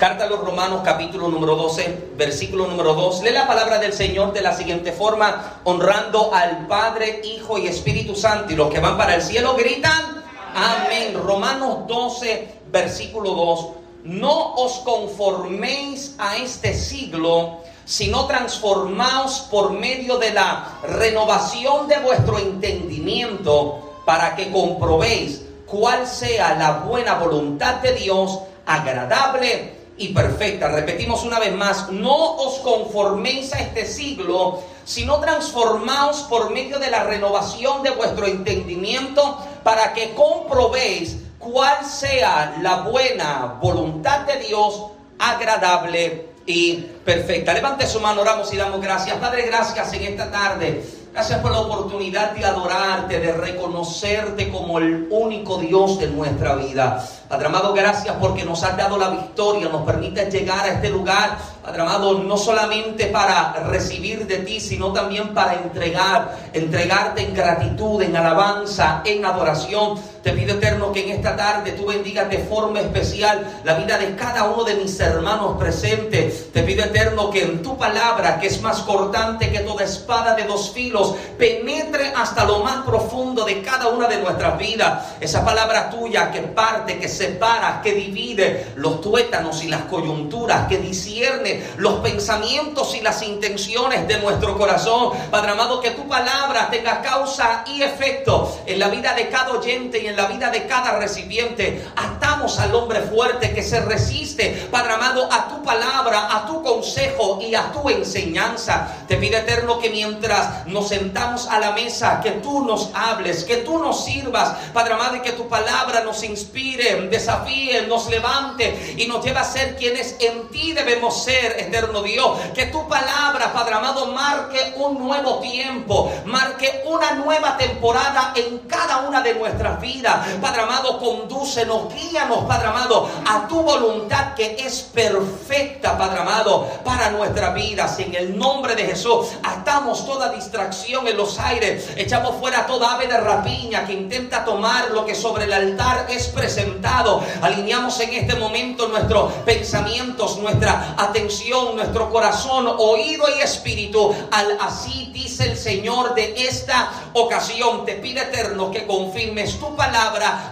Carta a los Romanos capítulo número 12, versículo número 2. Lee la palabra del Señor de la siguiente forma, honrando al Padre, Hijo y Espíritu Santo. Y los que van para el cielo gritan, amén. Romanos 12, versículo 2. No os conforméis a este siglo, sino transformaos por medio de la renovación de vuestro entendimiento para que comprobéis cuál sea la buena voluntad de Dios, agradable y perfecta. Repetimos una vez más, no os conforméis a este siglo, sino transformaos por medio de la renovación de vuestro entendimiento para que comprobéis cuál sea la buena voluntad de Dios, agradable y perfecta. Levante su mano, oramos y damos gracias. Padre, gracias en esta tarde Gracias por la oportunidad de adorarte, de reconocerte como el único Dios de nuestra vida. Padre amado, gracias porque nos has dado la victoria, nos permite llegar a este lugar, Padre amado, no solamente para recibir de ti, sino también para entregar, entregarte en gratitud, en alabanza, en adoración. Te pido eterno que en esta tarde tú bendigas de forma especial la vida de cada uno de mis hermanos presentes. Te pido eterno que en tu palabra, que es más cortante que toda espada de dos filos, penetre hasta lo más profundo de cada una de nuestras vidas. Esa palabra tuya que parte, que separa, que divide los tuétanos y las coyunturas, que discierne los pensamientos y las intenciones de nuestro corazón. Padre amado, que tu palabra tenga causa y efecto en la vida de cada oyente y en la vida de cada recipiente. Atamos al hombre fuerte que se resiste, Padre amado, a tu palabra, a tu consejo y a tu enseñanza. Te pido eterno que mientras nos sentamos a la mesa, que tú nos hables, que tú nos sirvas, Padre amado, y que tu palabra nos inspire, desafíe, nos levante y nos lleve a ser quienes en ti debemos ser, eterno Dios. Que tu palabra, Padre amado, marque un nuevo tiempo, marque una nueva temporada en cada una de nuestras vidas Padre amado, condúcenos, guíanos, Padre amado, a tu voluntad que es perfecta, Padre amado, para nuestra vida. En el nombre de Jesús, atamos toda distracción en los aires, echamos fuera toda ave de rapiña que intenta tomar lo que sobre el altar es presentado. Alineamos en este momento nuestros pensamientos, nuestra atención, nuestro corazón, oído y espíritu. Al así dice el Señor de esta ocasión. Te pide eterno que confirmes tu palabra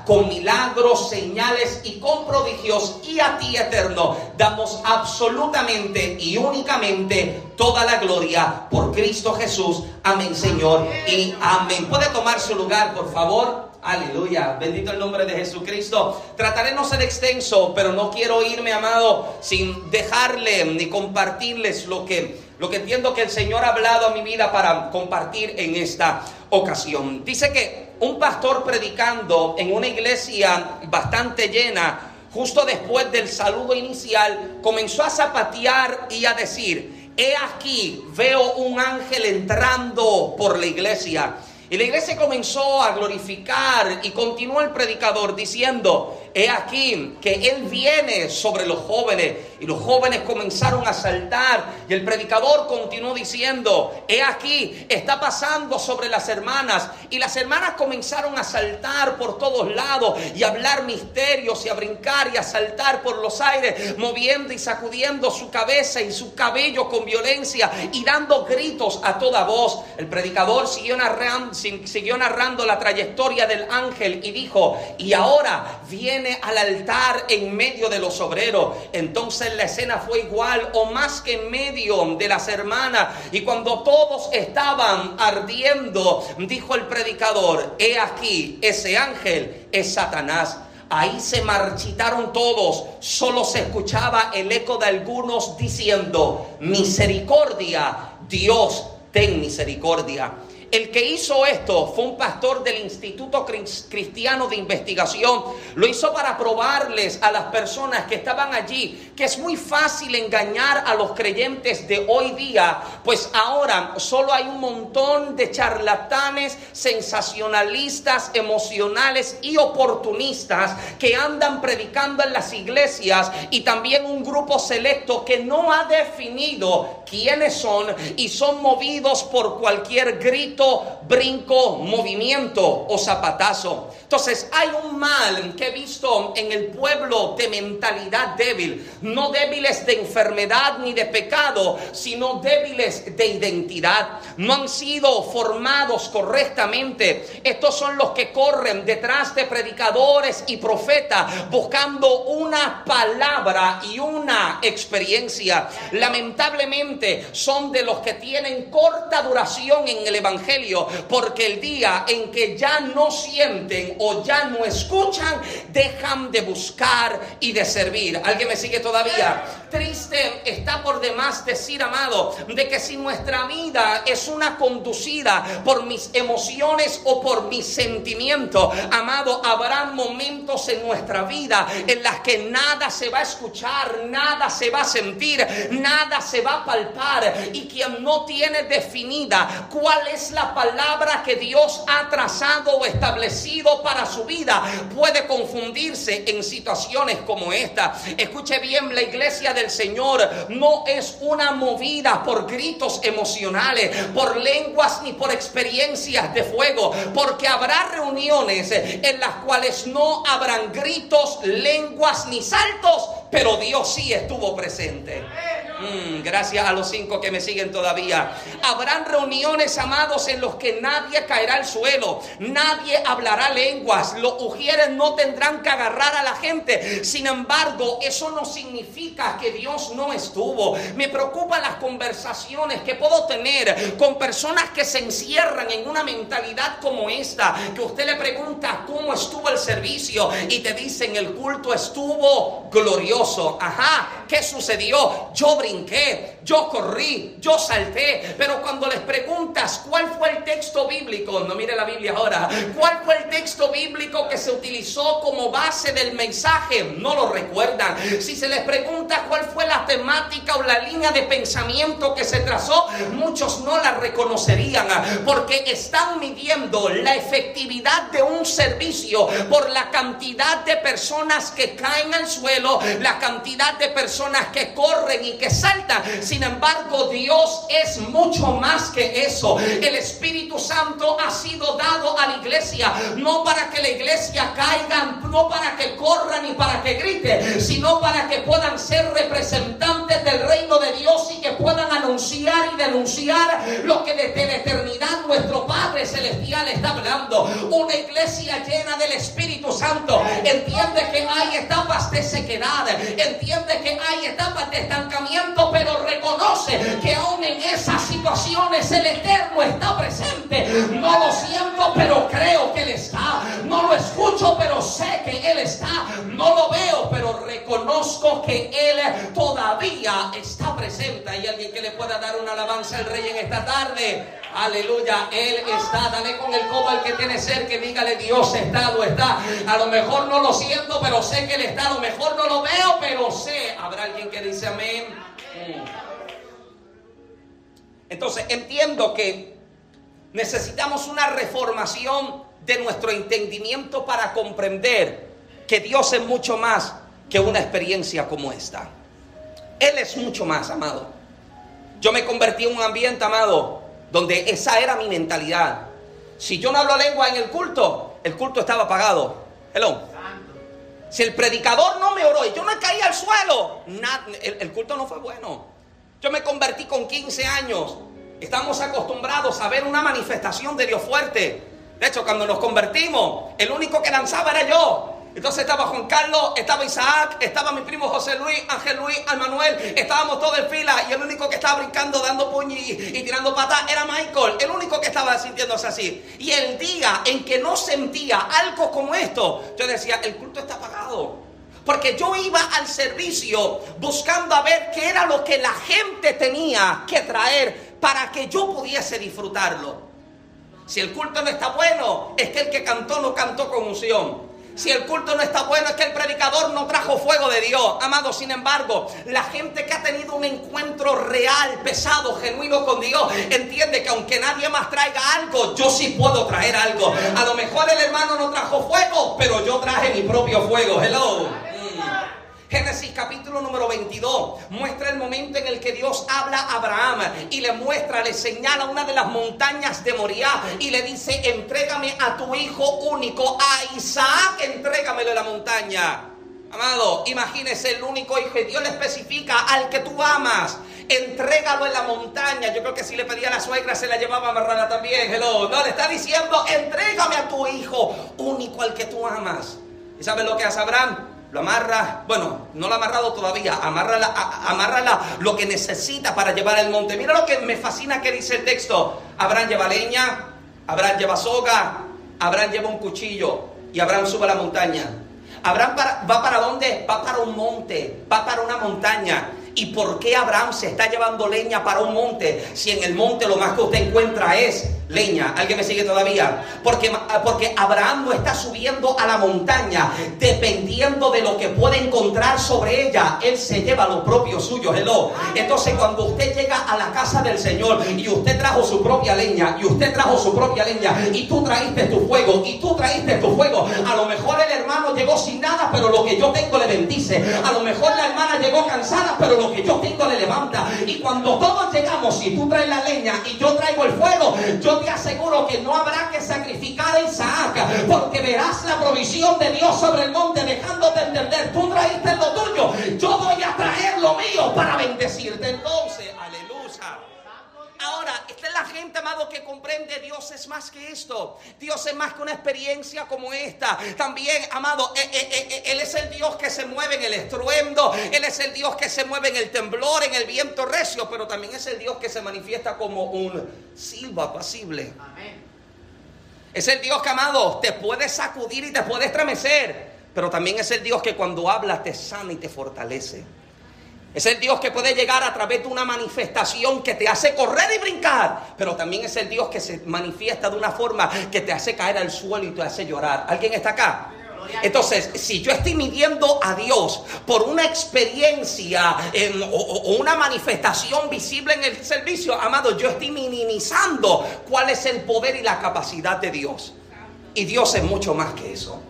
con milagros, señales y con prodigios. Y a ti, eterno, damos absolutamente y únicamente toda la gloria por Cristo Jesús. Amén, Señor. Y amén. Puede tomar su lugar, por favor. Aleluya, bendito el nombre de Jesucristo. Trataré no ser extenso, pero no quiero irme, amado, sin dejarle ni compartirles lo que, lo que entiendo que el Señor ha hablado a mi vida para compartir en esta ocasión. Dice que un pastor predicando en una iglesia bastante llena, justo después del saludo inicial, comenzó a zapatear y a decir, he aquí, veo un ángel entrando por la iglesia. Y la iglesia comenzó a glorificar y continuó el predicador diciendo, he aquí que Él viene sobre los jóvenes. Y los jóvenes comenzaron a saltar. Y el predicador continuó diciendo, he aquí, está pasando sobre las hermanas. Y las hermanas comenzaron a saltar por todos lados y a hablar misterios y a brincar y a saltar por los aires, moviendo y sacudiendo su cabeza y su cabello con violencia y dando gritos a toda voz. El predicador siguió narrando, siguió narrando la trayectoria del ángel y dijo, y ahora viene al altar en medio de los obreros. Entonces la escena fue igual o más que en medio de las hermanas. Y cuando todos estaban ardiendo, dijo el predicador, he aquí, ese ángel es Satanás. Ahí se marchitaron todos, solo se escuchaba el eco de algunos diciendo, misericordia, Dios, ten misericordia. El que hizo esto fue un pastor del Instituto Cristiano de Investigación. Lo hizo para probarles a las personas que estaban allí que es muy fácil engañar a los creyentes de hoy día, pues ahora solo hay un montón de charlatanes, sensacionalistas, emocionales y oportunistas que andan predicando en las iglesias y también un grupo selecto que no ha definido quiénes son y son movidos por cualquier grito brinco, movimiento o zapatazo. Entonces hay un mal que he visto en el pueblo de mentalidad débil, no débiles de enfermedad ni de pecado, sino débiles de identidad. No han sido formados correctamente. Estos son los que corren detrás de predicadores y profetas buscando una palabra y una experiencia. Lamentablemente son de los que tienen corta duración en el Evangelio porque el día en que ya no sienten o ya no escuchan, dejan de buscar y de servir. ¿Alguien me sigue todavía? Triste está por demás decir, amado, de que si nuestra vida es una conducida por mis emociones o por mis sentimientos, amado, habrá momentos en nuestra vida en las que nada se va a escuchar, nada se va a sentir, nada se va a palpar y quien no tiene definida cuál es la palabra que Dios ha trazado o establecido para su vida puede confundirse en situaciones como esta. Escuche bien, la iglesia del Señor no es una movida por gritos emocionales, por lenguas ni por experiencias de fuego, porque habrá reuniones en las cuales no habrán gritos, lenguas ni saltos, pero Dios sí estuvo presente. Mm, gracias a los cinco que me siguen todavía. Habrán reuniones, amados, en los que nadie caerá al suelo, nadie hablará lenguas, los ujieres no tendrán que agarrar a la gente. Sin embargo, eso no significa que Dios no estuvo. Me preocupan las conversaciones que puedo tener con personas que se encierran en una mentalidad como esta, que usted le pregunta cómo estuvo el servicio y te dicen el culto estuvo glorioso. Ajá, ¿qué sucedió? Yo brinqué, yo corrí, yo salté, pero cuando les preguntas cuál fue el texto bíblico, no mire la Biblia ahora, cuál fue el texto bíblico que se utilizó como base del mensaje, no lo recuerdan. Si se les pregunta cuál fue la temática o la línea de pensamiento que se trazó, muchos no la reconocerían porque están midiendo la efectividad de un servicio por la cantidad de personas que caen al suelo, cantidad de personas que corren y que salta. Sin embargo, Dios es mucho más que eso. El Espíritu Santo ha sido dado a la iglesia, no para que la iglesia caiga, no para que corran ni para que grite, sino para que puedan ser representantes del reino de Dios y que puedan anunciar y denunciar lo que desde la eternidad nuestro Padre Celestial está hablando. Una iglesia llena del Espíritu Santo entiende que hay etapas de sequedad, entiende que hay etapas de estancamiento pero reconoce que aún en esas situaciones el Eterno está presente. No lo siento, pero creo que Él está. No lo escucho, pero sé que Él está. No lo veo, pero reconozco que Él todavía está presente. Hay alguien que le pueda dar una alabanza al Rey en esta tarde. Aleluya, Él está. Dale con el codo al que tiene cerca y dígale Dios está o está. A lo mejor no lo siento, pero sé que Él está. A lo mejor no lo veo, pero sé. Habrá alguien que dice amén. Entonces entiendo que necesitamos una reformación de nuestro entendimiento para comprender que Dios es mucho más que una experiencia como esta. Él es mucho más, amado. Yo me convertí en un ambiente, amado, donde esa era mi mentalidad. Si yo no hablo lengua en el culto, el culto estaba apagado. Hello. Si el predicador no me oró y yo no caí al suelo, el, culto no fue bueno. Yo me convertí con 15 años. Estamos acostumbrados a ver una manifestación de Dios fuerte. De hecho, cuando nos convertimos, el único que danzaba era yo. Entonces estaba Juan Carlos, estaba Isaac, estaba mi primo José Luis, Ángel Luis, Manuel, estábamos todos en fila y el único que estaba brincando, dando puño y, tirando patas era Michael, el único que estaba sintiéndose así. Y el día en que no sentía algo como esto, yo decía, el culto está apagado. Porque yo iba al servicio buscando a ver qué era lo que la gente tenía que traer para que yo pudiese disfrutarlo. Si el culto no está bueno, es que el que cantó no cantó con unción. Si el culto no está bueno es que el predicador no trajo fuego de Dios. Amado, sin embargo, la gente que ha tenido un encuentro real, pesado, genuino con Dios, entiende que aunque nadie más traiga algo, yo sí puedo traer algo. A lo mejor el hermano no trajo fuego, pero yo traje mi propio fuego. Hello. Génesis capítulo número 22 muestra el momento en el que Dios habla a Abraham y le muestra, le señala una de las montañas de Moriah y le dice, entrégame a tu hijo único, a Isaac, entrégamelo en la montaña. Amado, imagínese el único hijo y Dios le especifica al que tú amas. Entrégalo en la montaña. Yo creo que si le pedía a la suegra se la llevaba amarrada también. Hello. No, le está diciendo, entrégame a tu hijo único al que tú amas. ¿Y sabes lo que hace Abraham? Lo amarra, bueno, no lo ha amarrado todavía, amarra, amarra lo que necesita para llevar el monte. Mira lo que me fascina que dice el texto. Abraham lleva leña, Abraham lleva soga, Abraham lleva un cuchillo y Abraham sube a la montaña. Abraham va para dónde? Va para un monte, va para una montaña. ¿Y por qué Abraham se está llevando leña para un monte si en el monte lo más que usted encuentra es leña. ¿Alguien me sigue todavía? Porque, porque Abraham no está subiendo a la montaña dependiendo de lo que puede encontrar sobre ella. Él se lleva lo propio suyo. Hello. Entonces cuando usted llega a la casa del Señor y usted trajo su propia leña y usted trajo su propia leña y tú traíste tu fuego y tú traíste tu fuego. A lo mejor el hermano llegó sin nada, pero lo que yo tengo le bendice. A lo mejor la hermana llegó cansada, pero lo que yo tengo le levanta. Y cuando todos llegamos, y tú traes la leña y yo traigo el fuego, te aseguro que no habrá que sacrificar a Isaac, porque verás la provisión de Dios sobre el monte, dejándote entender, tú traíste lo tuyo, yo voy a traer lo mío para bendecirte. Entonces, aleluya. Ahora, esta es la gente, amado, que comprende Dios es más que esto. Dios es más que una experiencia como esta. También, amado, eh, eh, eh, Él es el Dios que se mueve en el estruendo. Él es el Dios que se mueve en el temblor, en el viento recio. Pero también es el Dios que se manifiesta como un silbo apacible. Es el Dios que, amado, te puede sacudir y te puede estremecer. Pero también es el Dios que cuando habla te sana y te fortalece. Es el Dios que puede llegar a través de una manifestación que te hace correr y brincar, pero también es el Dios que se manifiesta de una forma que te hace caer al suelo y te hace llorar. ¿Alguien está acá? Entonces, si yo estoy midiendo a Dios por una experiencia o, una manifestación visible en el servicio, amado, yo estoy minimizando cuál es el poder y la capacidad de Dios. Y Dios es mucho más que eso.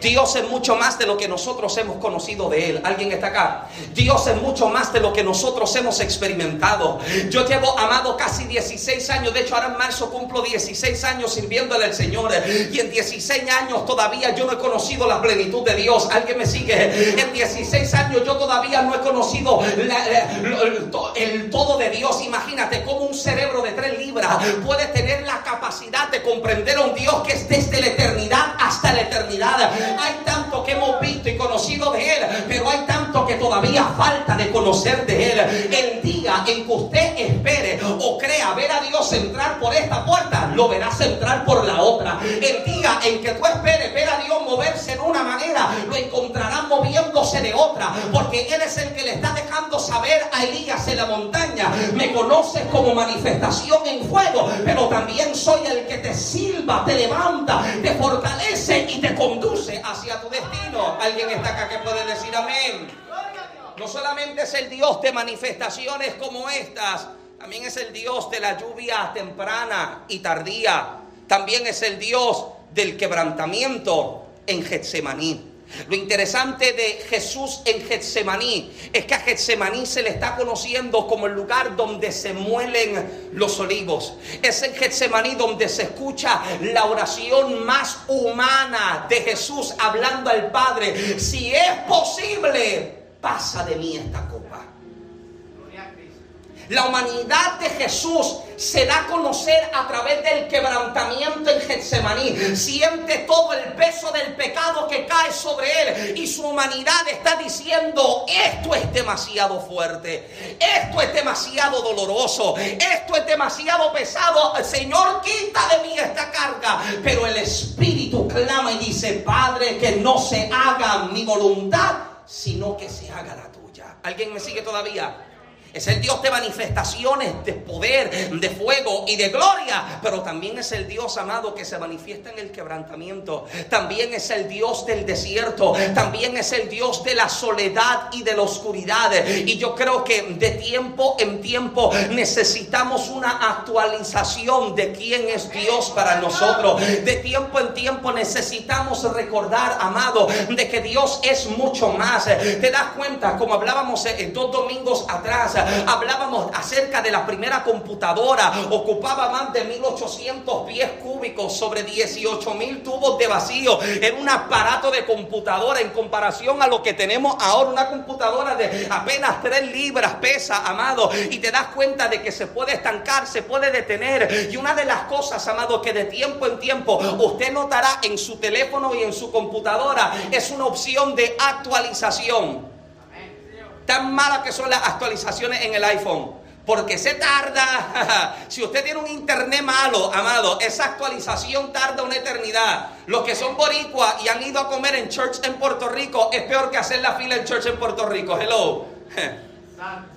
Dios es mucho más de lo que nosotros hemos conocido de Él. ¿Alguien está acá? Dios es mucho más de lo que nosotros hemos experimentado. Yo llevo amado casi 16 años. De hecho, ahora en marzo cumplo 16 años sirviéndole al Señor. Y en 16 años todavía yo no he conocido la plenitud de Dios. ¿Alguien me sigue? En 16 años yo todavía no he conocido el todo de Dios. Imagínate cómo un cerebro de 3 libras puede tener la capacidad de comprender a un Dios que es desde la eternidad hasta la eternidad. Hay tanto que hemos visto y conocido de Él, pero hay tanto que todavía falta de conocer de Él. El día en que usted espere o crea ver a Dios entrar por esta puerta, lo verás entrar por la otra. El día en que tú esperes ver a Dios moverse en una manera, lo de otra, porque Él es el que le está dejando saber a Elías en la montaña. Me conoces como manifestación en fuego, pero también soy el que te silba, te levanta, te fortalece y te conduce hacia tu destino. Alguien está acá que puede decir amén. No solamente es el Dios de manifestaciones como estas, también es el Dios de la lluvia temprana y tardía. También es el Dios del quebrantamiento en Getsemaní. Lo interesante de Jesús en Getsemaní es que a Getsemaní se le está conociendo como el lugar donde se muelen los olivos. Es en Getsemaní donde se escucha la oración más humana de Jesús hablando al Padre. Si es posible, pasa de mí esta copa. La humanidad de Jesús se da a conocer a través del quebrantamiento en Getsemaní. Siente todo el peso del pecado que cae sobre él y su humanidad está diciendo, esto es demasiado fuerte, esto es demasiado doloroso, esto es demasiado pesado. Señor, quita de mí esta carga. Pero el Espíritu clama y dice, Padre, que no se haga mi voluntad, sino que se haga la tuya. ¿Alguien me sigue todavía? Es el Dios de manifestaciones, de poder, de fuego y de gloria. Pero también es el Dios amado que se manifiesta en el quebrantamiento. También es el Dios del desierto. También es el Dios de la soledad y de la oscuridad. Y yo creo que de tiempo en tiempo necesitamos una actualización de quién es Dios para nosotros. De tiempo en tiempo necesitamos recordar, amado, de que Dios es mucho más. Te das cuenta, como hablábamos en dos domingos atrás, hablábamos acerca de la primera computadora, ocupaba más de 1800 pies cúbicos sobre 18 mil tubos de vacío. Era un aparato de computadora en comparación a lo que tenemos ahora, una computadora de apenas 3 libras pesa, amado, y te das cuenta de que se puede estancar, se puede detener. Y una de las cosas, amado, que de tiempo en tiempo usted notará en su teléfono y en su computadora es una opción de actualización. Tan malas que son las actualizaciones en el iPhone. Porque se tarda. si usted tiene un internet malo, amado, esa actualización tarda una eternidad. Los que son boricua y han ido a comer en church en Puerto Rico, es peor que hacer la fila en church en Puerto Rico. Hello.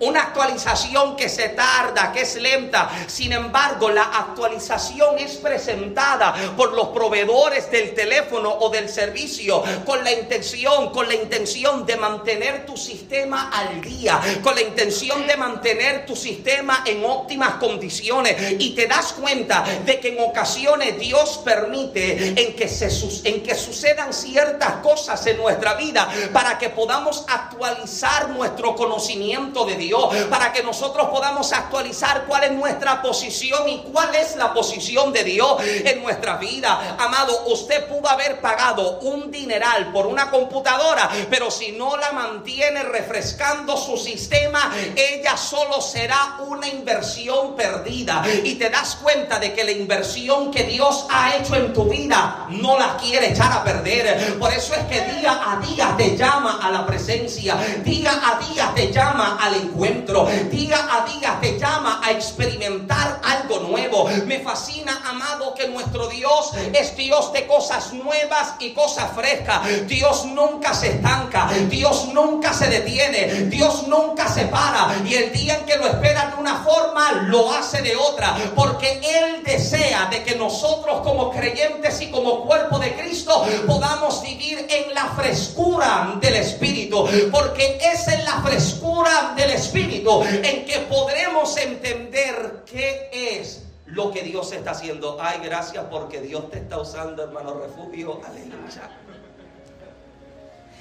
Una actualización que se tarda, que es lenta. Sin embargo, la actualización es presentada por los proveedores del teléfono o del servicio con la intención, con la intención de mantener tu sistema al día, con la intención de mantener tu sistema en óptimas condiciones. Y te das cuenta de que en ocasiones Dios permite en que, se, en que sucedan ciertas cosas en nuestra vida para que podamos actualizar nuestro conocimiento de Dios para que nosotros podamos actualizar cuál es nuestra posición y cuál es la posición de Dios en nuestra vida. Amado, usted pudo haber pagado un dineral por una computadora, pero si no la mantiene refrescando su sistema, ella solo será una inversión perdida. Y te das cuenta de que la inversión que Dios ha hecho en tu vida no la quiere echar a perder. Por eso es que día a día te llama a la presencia, día a día te llama al encuentro encuentro. Día a día te llama a experimentar algo nuevo. Me fascina, amado, que nuestro Dios es Dios de cosas nuevas y cosas frescas. Dios nunca se estanca. Dios nunca se detiene. Dios nunca se para. Y el día en que lo espera de una forma, lo hace de otra. Porque Él desea de que nosotros como creyentes y como cuerpo de Cristo podamos vivir en la frescura del Espíritu. Porque es en la frescura del Espíritu Espíritu en que podremos entender qué es lo que Dios está haciendo. Ay, gracias porque Dios te está usando, hermano refugio. Aleluya.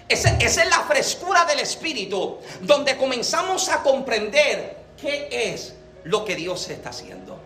Esa, esa, es la frescura del Espíritu, donde comenzamos a comprender qué es lo que Dios está haciendo.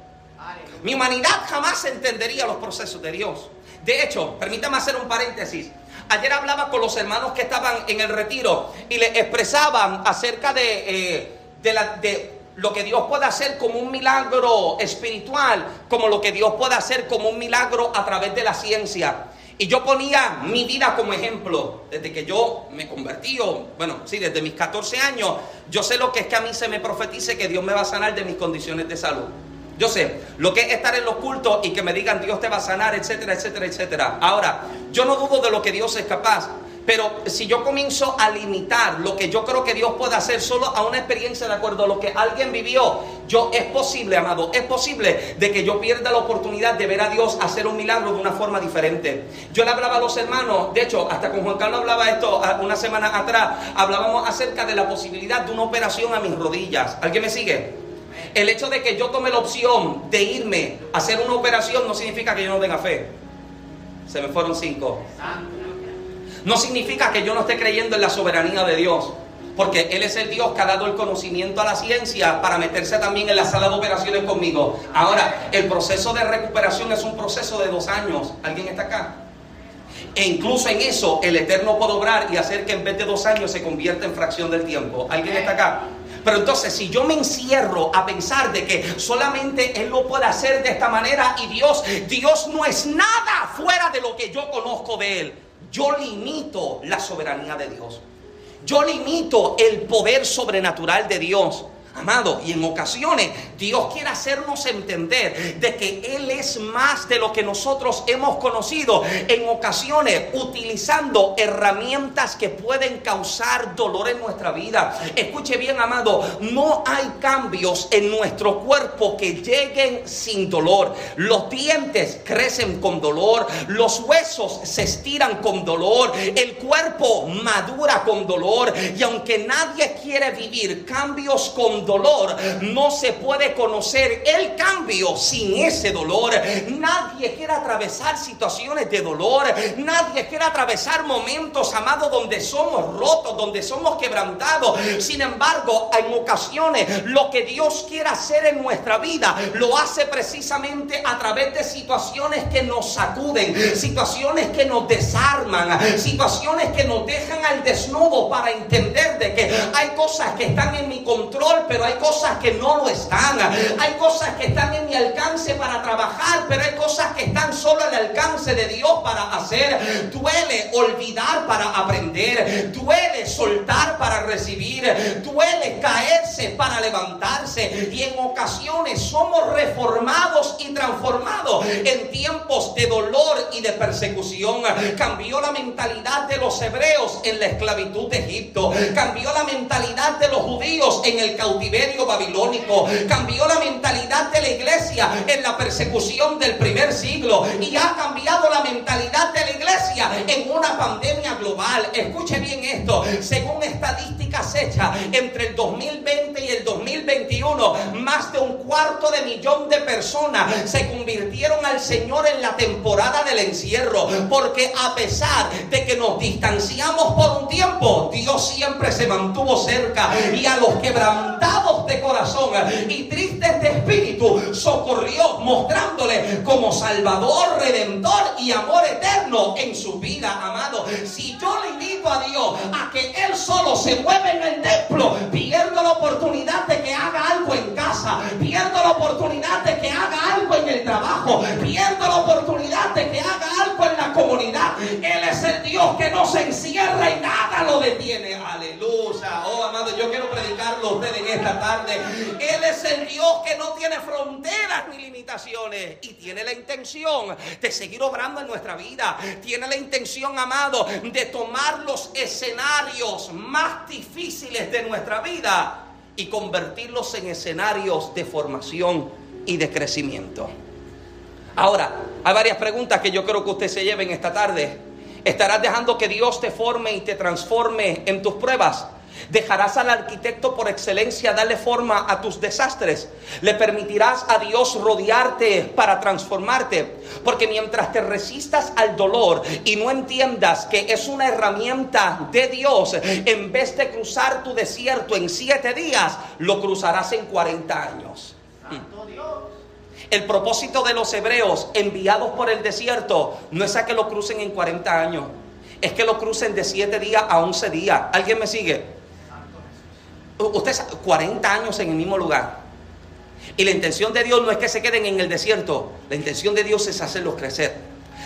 Mi humanidad jamás entendería los procesos de Dios. De hecho, permítame hacer un paréntesis. Ayer hablaba con los hermanos que estaban en el retiro y le expresaban acerca de, eh, de, lo que Dios puede hacer como un milagro espiritual, como lo que Dios puede hacer como un milagro a través de la ciencia. Y yo ponía mi vida como ejemplo, desde que yo me convertí, bueno, sí, desde mis 14 años, yo sé lo que es que a mí se me profetice que Dios me va a sanar de mis condiciones de salud. Yo sé lo que es estar en los cultos y que me digan Dios te va a sanar, etcétera, etcétera, etcétera. Ahora, yo no dudo de lo que Dios es capaz. Pero si yo comienzo a limitar lo que yo creo que Dios puede hacer solo a una experiencia de acuerdo a lo que alguien vivió, yo es posible, amado, es posible de que yo pierda la oportunidad de ver a Dios hacer un milagro de una forma diferente. Yo le hablaba a los hermanos, de hecho, hasta con Juan Carlos hablaba esto una semana atrás, hablábamos acerca de la posibilidad de una operación a mis rodillas. ¿Alguien me sigue? El hecho de que yo tome la opción de irme a hacer una operación no significa que yo no tenga fe. Se me fueron cinco. No significa que yo no esté creyendo en la soberanía de Dios. Porque Él es el Dios que ha dado el conocimiento a la ciencia para meterse también en la sala de operaciones conmigo. Ahora, el proceso de recuperación es un proceso de dos años. ¿Alguien está acá? E incluso en eso el Eterno puede obrar y hacer que en vez de dos años se convierta en fracción del tiempo. ¿Alguien está acá? Pero entonces si yo me encierro a pensar de que solamente Él lo puede hacer de esta manera y Dios, Dios no es nada fuera de lo que yo conozco de Él, yo limito la soberanía de Dios. Yo limito el poder sobrenatural de Dios. Amado, y en ocasiones Dios quiere hacernos entender de que Él es más de lo que nosotros hemos conocido. En ocasiones utilizando herramientas que pueden causar dolor en nuestra vida. Escuche bien, amado, no hay cambios en nuestro cuerpo que lleguen sin dolor. Los dientes crecen con dolor, los huesos se estiran con dolor, el cuerpo madura con dolor. Y aunque nadie quiere vivir cambios con dolor, no se puede conocer el cambio sin ese dolor. Nadie quiere atravesar situaciones de dolor. Nadie quiere atravesar momentos, amados, donde somos rotos, donde somos quebrantados. Sin embargo, en ocasiones lo que Dios quiere hacer en nuestra vida lo hace precisamente a través de situaciones que nos sacuden, situaciones que nos desarman, situaciones que nos dejan al desnudo para entender de que hay cosas que están en mi control, pero hay cosas que no lo están. Hay cosas que están en mi alcance para trabajar, pero hay cosas que están solo al alcance de Dios para hacer. Duele olvidar para aprender. Duele soltar para recibir. Duele caerse para levantarse. Y en ocasiones somos reformados y transformados en tiempos de dolor y de persecución. Cambió la mentalidad de los hebreos en la esclavitud de Egipto. La mentalidad de los judíos en el cautiverio babilónico. Cambió la mentalidad de la iglesia en la persecución del primer siglo. Y ha cambiado la mentalidad de la iglesia en una pandemia global. Escuche bien esto. Según estadísticas hechas entre el 2020 y el 2021, más de un cuarto de millón de personas se convirtieron al Señor en la temporada del encierro. Porque a pesar de que nos distanciamos por un tiempo, Dios siempre se mantuvo cerca. Y a los quebrantados de corazón y tristes de espíritu, socorrió mostrándole como Salvador, Redentor y amor eterno en su vida, amado. Si yo le invito a Dios a que Él solo se mueva en el templo, pierdo la oportunidad de que haga algo en casa, pierdo la oportunidad de que haga algo en el trabajo, pierdo la oportunidad de que haga algo en la comunidad. Él es el Dios que no se encierra y nada lo detiene. Aleluya. Oh, amado, yo quiero predicarlo a usted en esta tarde. Él es el Dios que no tiene fronteras ni limitaciones y tiene la intención de seguir obrando en nuestra vida. Tiene la intención, amado, de tomar los escenarios más difíciles de nuestra vida y convertirlos en escenarios de formación y de crecimiento. Ahora, hay varias preguntas que yo creo que usted se lleve en esta tarde. ¿Estarás dejando que Dios te forme y te transforme en tus pruebas? Dejarás al arquitecto por excelencia darle forma a tus desastres. Le permitirás a Dios rodearte para transformarte. Porque mientras te resistas al dolor y no entiendas que es una herramienta de Dios, en vez de cruzar tu desierto en siete días, lo cruzarás en 40 años. El propósito de los hebreos enviados por el desierto no es a que lo crucen en 40 años, es que lo crucen de 7 días a 11 días. ¿Alguien me sigue? Ustedes 40 años en el mismo lugar. Y la intención de Dios no es que se queden en el desierto. La intención de Dios es hacerlos crecer.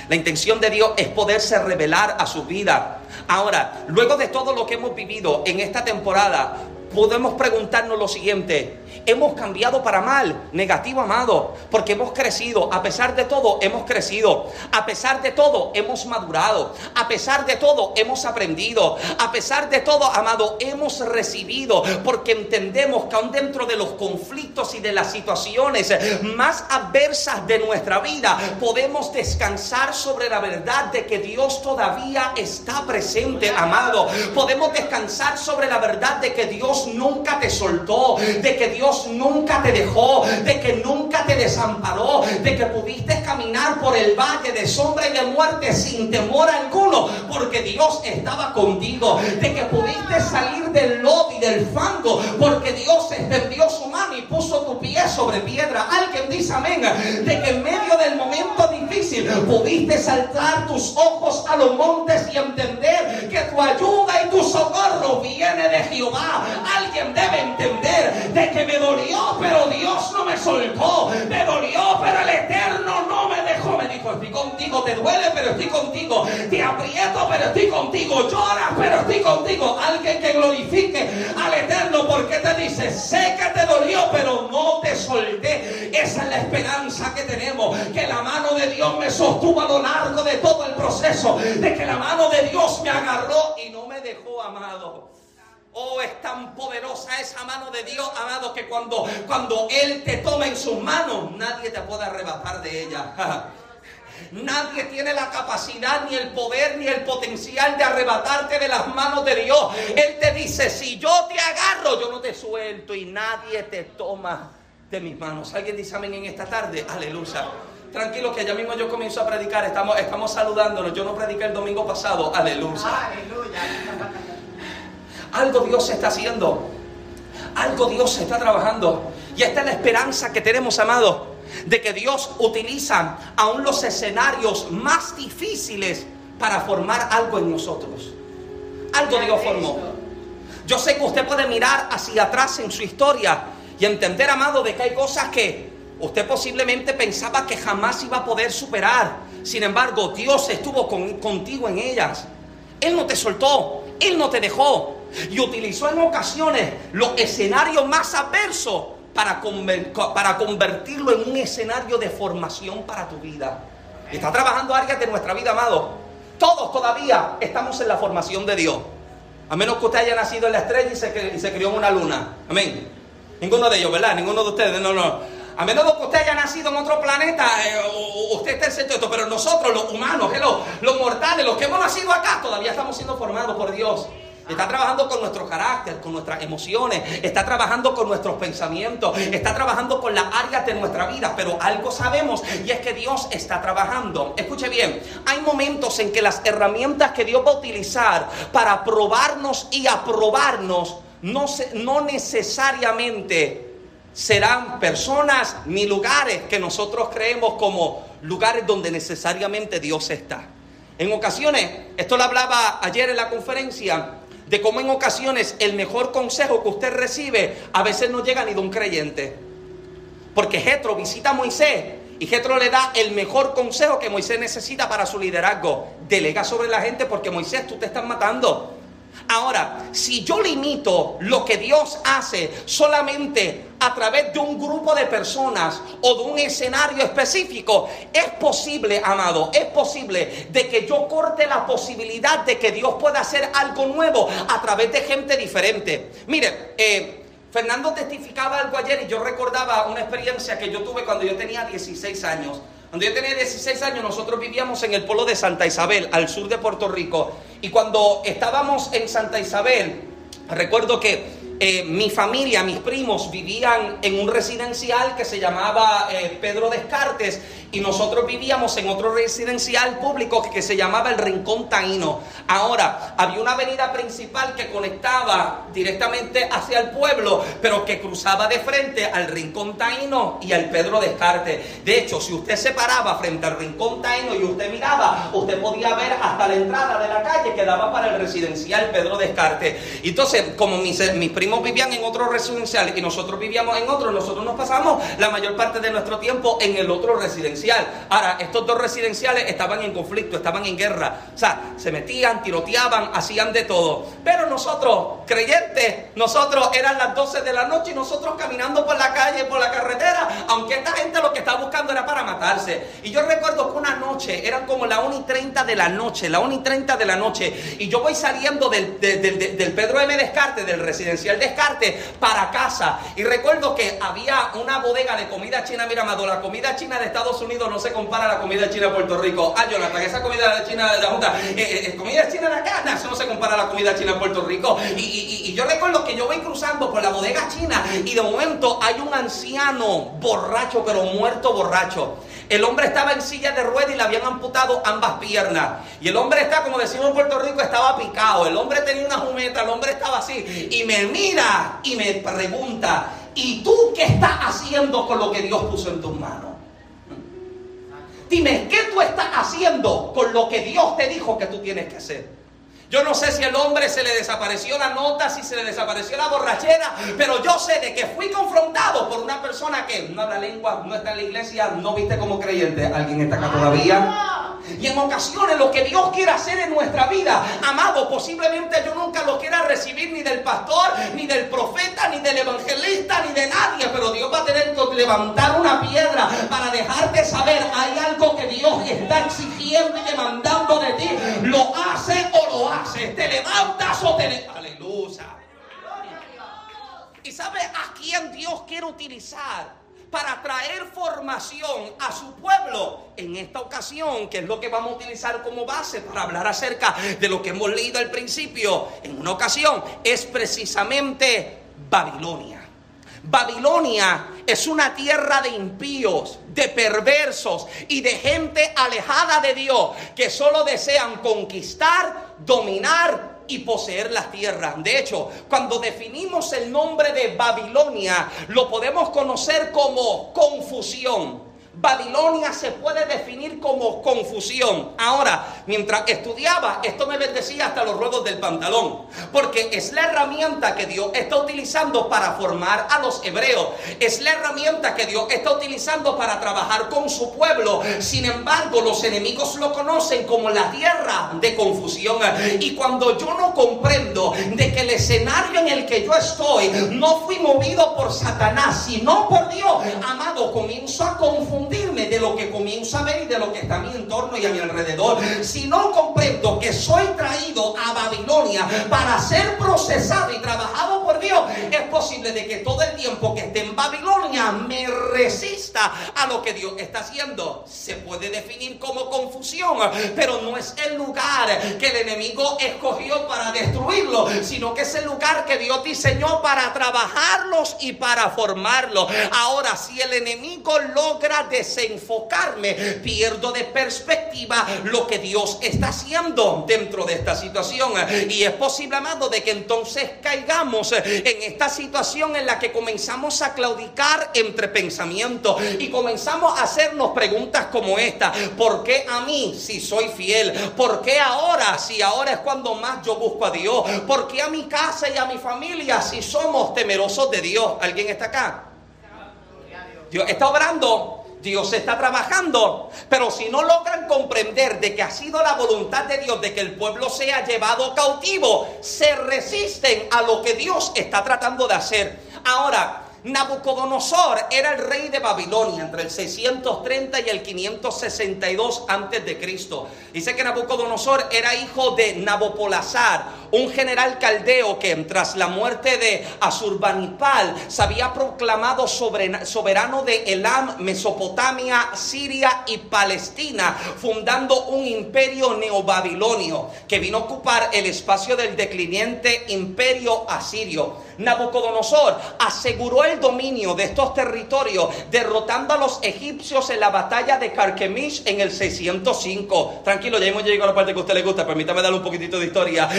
La intención de Dios es poderse revelar a su vida. Ahora, luego de todo lo que hemos vivido en esta temporada, podemos preguntarnos lo siguiente. Hemos cambiado para mal, negativo amado, porque hemos crecido. A pesar de todo, hemos crecido. A pesar de todo, hemos madurado. A pesar de todo, hemos aprendido. A pesar de todo, amado, hemos recibido. Porque entendemos que aún dentro de los conflictos y de las situaciones más adversas de nuestra vida, podemos descansar sobre la verdad de que Dios todavía está presente, amado. Podemos descansar sobre la verdad de que Dios nunca te soltó, de que Dios nunca te dejó, de que nunca te desamparó, de que pudiste caminar por el valle de sombra y de muerte sin temor alguno, porque Dios estaba contigo, de que pudiste salir del lodo y del fango, porque Dios extendió su mano y puso tu pie sobre piedra. Alguien dice amén, de que en medio del momento difícil pudiste saltar tus ojos a los montes y entender que tu ayuda y tu socorro viene de Jehová. Dolió, pero Dios no me soltó. Me dolió, pero el Eterno no me dejó. Me dijo, estoy contigo te duele, pero estoy contigo, te aprieto, pero estoy contigo, lloras, pero estoy contigo. Alguien que glorifique al Eterno porque te dice, sé que te dolió, pero no te solté. Esa es la esperanza que tenemos, que la mano de Dios me sostuvo a lo largo de todo el proceso, de que la mano de Dios me agarró y no me dejó amado. Oh, es tan poderosa esa mano de Dios, amado, que cuando, cuando Él te toma en sus manos, nadie te puede arrebatar de ella. Nadie tiene la capacidad, ni el poder, ni el potencial de arrebatarte de las manos de Dios. Él te dice, si yo te agarro, yo no te suelto y nadie te toma de mis manos. ¿Alguien dice amén en esta tarde? Aleluya. Tranquilo que ya mismo yo comienzo a predicar. Estamos, estamos saludándonos. Yo no prediqué el domingo pasado. Aleluya. Aleluya. Algo Dios está haciendo. Algo Dios está trabajando. Y esta es la esperanza que tenemos, amados, de que Dios utiliza aún los escenarios más difíciles para formar algo en nosotros. Algo Dios formó. Yo sé que usted puede mirar hacia atrás en su historia y entender, amado, de que hay cosas que usted posiblemente pensaba que jamás iba a poder superar. Sin embargo, Dios estuvo contigo en ellas. Él no te soltó, Él no te dejó y utilizó en ocasiones los escenarios más adversos para, para convertirlo en un escenario de formación para tu vida. Está trabajando áreas de nuestra vida, amado. Todos todavía estamos en la formación de Dios. A menos que usted haya nacido en la estrella y se, y crió en una luna. Amén. Ninguno de ellos, ¿verdad? Ninguno de ustedes. No, no. A menos que usted haya nacido en otro planeta, eh, usted está exento de esto. Pero nosotros, los humanos, los, los mortales, los que hemos nacido acá, todavía estamos siendo formados por Dios. Está trabajando con nuestro carácter, con nuestras emociones, está trabajando con nuestros pensamientos, está trabajando con las áreas de nuestra vida, pero algo sabemos y es que Dios está trabajando. Escuche bien, hay momentos en que las herramientas que Dios va a utilizar para probarnos y aprobarnos no, no necesariamente serán personas ni lugares que nosotros creemos como lugares donde necesariamente Dios está. En ocasiones, esto lo hablaba ayer en la conferencia, de cómo en ocasiones el mejor consejo que usted recibe a veces no llega ni de un creyente. Porque Jetro visita a Moisés y Jetro le da el mejor consejo que Moisés necesita para su liderazgo. Delega sobre la gente porque Moisés tú te estás matando. Ahora, si yo limito lo que Dios hace solamente a través de un grupo de personas o de un escenario específico, es posible, amado, es posible de que yo corte la posibilidad de que Dios pueda hacer algo nuevo a través de gente diferente. Mire, eh, Fernando testificaba algo ayer y yo recordaba una experiencia que yo tuve cuando yo tenía 16 años. Cuando yo tenía 16 años, nosotros vivíamos en el polo de Santa Isabel, al sur de Puerto Rico. Y cuando estábamos en Santa Isabel, recuerdo que eh, mi familia, mis primos vivían en un residencial que se llamaba eh, Pedro Descartes y nosotros vivíamos en otro residencial público que se llamaba el Rincón Taíno. Ahora, había una avenida principal que conectaba directamente hacia el pueblo, pero que cruzaba de frente al Rincón Taíno y al Pedro Descartes. De hecho, si usted se paraba frente al Rincón Taíno y usted miraba, usted podía ver hasta la entrada de la calle que daba para el residencial Pedro Descartes. Entonces, como mis, mis primos vivían en otro residencial y nosotros vivíamos en otro, nosotros nos pasamos la mayor parte de nuestro tiempo en el otro residencial. Ahora, estos dos residenciales estaban en conflicto, estaban en guerra. O sea, se metían, tiroteaban, hacían de todo. Pero nosotros, creyentes, nosotros eran las 12 de la noche y nosotros caminando por la calle, por la carretera, aunque esta gente lo que estaba buscando era para matarse. Y yo recuerdo que una noche, eran como la 1 y 30 de la noche, la 1 y 30 de la noche, y yo voy saliendo del, del Pedro M. Descarte, del residencial Descarte, para casa. Y recuerdo que había una bodega de comida china, mira, Amado, la comida china de Estados Unidos no se compara a la comida china de Puerto Rico. Ah, Jonathan, esa comida china de la Junta, eh, eh, eh, comida china de acá, eso no se compara a la comida china de Puerto Rico. Y, yo recuerdo que yo voy cruzando por la bodega china y de momento hay un anciano borracho, pero muerto borracho. El hombre estaba en silla de ruedas y le habían amputado ambas piernas. Y el hombre está, como decimos en Puerto Rico, estaba picado. El hombre tenía una jumeta, el hombre estaba así. Y me mira y me pregunta, ¿y tú qué estás haciendo con lo que Dios puso en tus manos? Dime, ¿qué tú estás haciendo con lo que Dios te dijo que tú tienes que hacer? Yo no sé si al hombre se le desapareció la nota, si se le desapareció la borrachera, pero yo sé de que fui confrontado por una persona que no habla lengua, no está en la iglesia, no viste como creyente. ¿Alguien está acá todavía? Y en ocasiones lo que Dios quiere hacer en nuestra vida, amado, posiblemente yo nunca lo quiera recibir ni del pastor, ni del profeta, ni del evangelista, ni de nadie, pero Dios va a tener que levantar una piedra para dejarte saber, hay algo que Dios está exigiendo y demandando de ti. ¿Lo hace o lo hace? ¿Te levantas o te levantas? Aleluya. ¿Y sabe a quién Dios quiere utilizar? para traer formación a su pueblo en esta ocasión, que es lo que vamos a utilizar como base para hablar acerca de lo que hemos leído al principio, en una ocasión, es precisamente Babilonia. Babilonia es una tierra de impíos, de perversos y de gente alejada de Dios que solo desean conquistar, dominar y poseer la tierra. De hecho, cuando definimos el nombre de Babilonia, lo podemos conocer como confusión. Babilonia se puede definir como confusión. Ahora, mientras estudiaba, esto me bendecía hasta los ruedos del pantalón, porque es la herramienta que Dios está utilizando para formar a los hebreos. Es la herramienta que Dios está utilizando para trabajar con su pueblo. Sin embargo, los enemigos lo conocen como la tierra de confusión. Y cuando yo no comprendo de que el escenario en el que yo estoy no fui movido por Satanás, sino por Dios, amado, comienzo a confundir de lo que comienzo a ver y de lo que está a mi entorno y a mi alrededor. Si no comprendo que soy traído a Babilonia para ser procesado y trabajado por Dios, es posible de que todo el tiempo que esté en Babilonia me resista a lo que Dios está haciendo. Se puede definir como confusión, pero no es el lugar que el enemigo escogió para destruirlo, sino que es el lugar que Dios diseñó para trabajarlos y para formarlos. Ahora, si el enemigo logra desenfocarme, pierdo de perspectiva lo que Dios está haciendo dentro de esta situación. Y es posible, amado, de que entonces caigamos en esta situación en la que comenzamos a claudicar entre pensamientos y comenzamos a hacernos preguntas como esta. ¿Por qué a mí si soy fiel? ¿Por qué ahora si ahora es cuando más yo busco a Dios? ¿Por qué a mi casa y a mi familia si somos temerosos de Dios? ¿Alguien está acá? Dios está obrando Dios está trabajando, pero si no logran comprender de que ha sido la voluntad de Dios de que el pueblo sea llevado cautivo, se resisten a lo que Dios está tratando de hacer. Ahora, Nabucodonosor era el rey de Babilonia entre el 630 y el 562 antes de Cristo. Dice que Nabucodonosor era hijo de Nabopolazar, un general caldeo que tras la muerte de Asurbanipal se había proclamado soberano de Elam, Mesopotamia, Siria y Palestina, fundando un imperio neobabilonio que vino a ocupar el espacio del decliniente imperio asirio. Nabucodonosor aseguró el dominio de estos territorios derrotando a los egipcios en la batalla de Carchemish en el 605. Tranquilo, ya hemos llegado a la parte que a usted le gusta, permítame darle un poquitito de historia.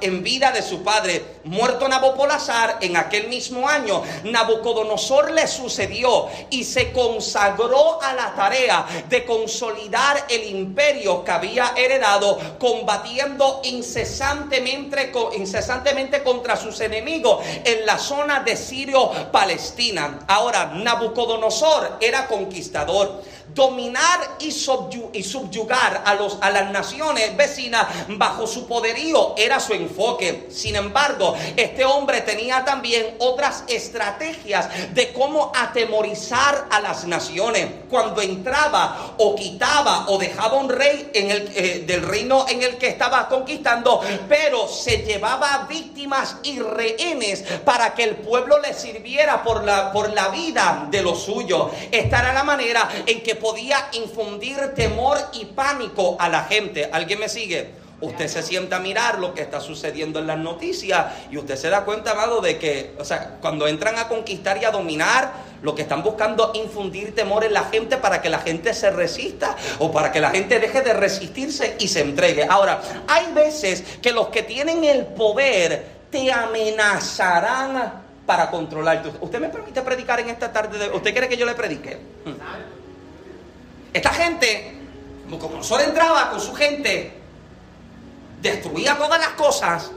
En vida de su padre, muerto Nabopolazar en aquel mismo año, Nabucodonosor le sucedió y se consagró a la tarea de consolidar el imperio que había heredado, combatiendo incesantemente, incesantemente contra sus enemigos enemigo en la zona de Sirio-Palestina. Ahora, Nabucodonosor era conquistador dominar y, subyugar a, los, a las naciones vecinas bajo su poderío era su enfoque. Sin embargo, este hombre tenía también otras estrategias de cómo atemorizar a las naciones. Cuando entraba o quitaba o dejaba un rey en el, eh, del reino en el que estaba conquistando, pero se llevaba víctimas y rehenes para que el pueblo le sirviera por la, por la vida de lo suyo. Esta era la manera en que podía infundir temor y pánico a la gente. ¿Alguien me sigue? Usted se sienta a mirar lo que está sucediendo en las noticias y usted se da cuenta, amado, de que, o sea, cuando entran a conquistar y a dominar, lo que están buscando es infundir temor en la gente para que la gente se resista o para que la gente deje de resistirse y se entregue. Ahora, hay veces que los que tienen el poder te amenazarán para controlarte. ¿Usted me permite predicar en esta tarde? ¿Usted quiere que yo le predique? Esta gente, como solo entraba con su gente, destruía todas las cosas,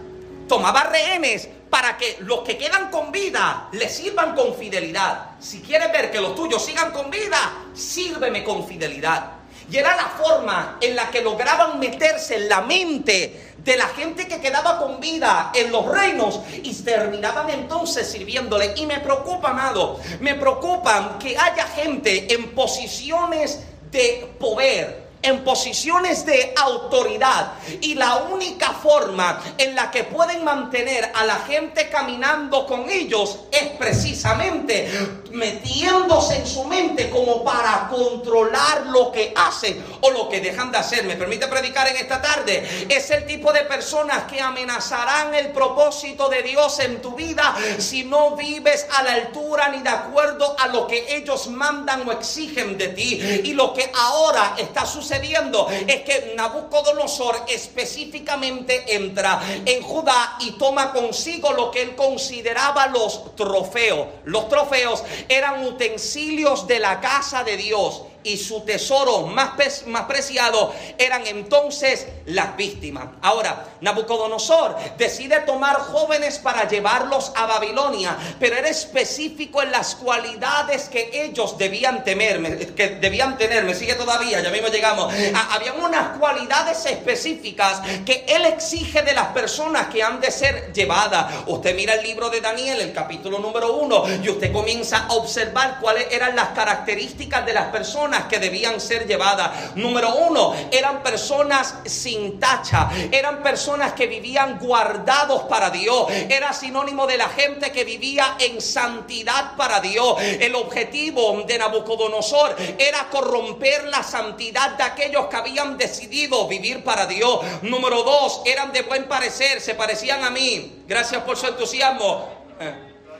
tomaba rehenes para que los que quedan con vida le sirvan con fidelidad. Si quieres ver que los tuyos sigan con vida, sírveme con fidelidad. Y era la forma en la que lograban meterse en la mente de la gente que quedaba con vida en los reinos y terminaban entonces sirviéndole. Y me preocupa, amado, me preocupa que haya gente en posiciones de poder en posiciones de autoridad y la única forma en la que pueden mantener a la gente caminando con ellos es precisamente metiéndose en su mente como para controlar lo que hacen o lo que dejan de hacer. ¿Me permite predicar en esta tarde? Es el tipo de personas que amenazarán el propósito de Dios en tu vida si no vives a la altura ni de acuerdo a lo que ellos mandan o exigen de ti. Y lo que ahora está sucediendo es que Nabucodonosor específicamente entra en Judá y toma consigo lo que él consideraba los trofeos. Los trofeos eran utensilios de la casa de Dios y su tesoro más, más preciado eran entonces las víctimas. Ahora, Nabucodonosor decide tomar jóvenes para llevarlos a Babilonia, pero era específico en las cualidades que ellos debían temer, que debían tener. Me sigue todavía, ya mismo llegamos. Ah, habían unas cualidades específicas que él exige de las personas que han de ser llevadas. Usted mira el libro de Daniel, el capítulo número uno, y usted comienza a observar cuáles eran las características de las personas que debían ser llevadas. Número uno, eran personas sin tacha, eran personas que vivían guardados para Dios, era sinónimo de la gente que vivía en santidad para Dios. El objetivo de Nabucodonosor era corromper la santidad de aquellos que habían decidido vivir para Dios. Número dos, eran de buen parecer, se parecían a mí. Gracias por su entusiasmo. Eh,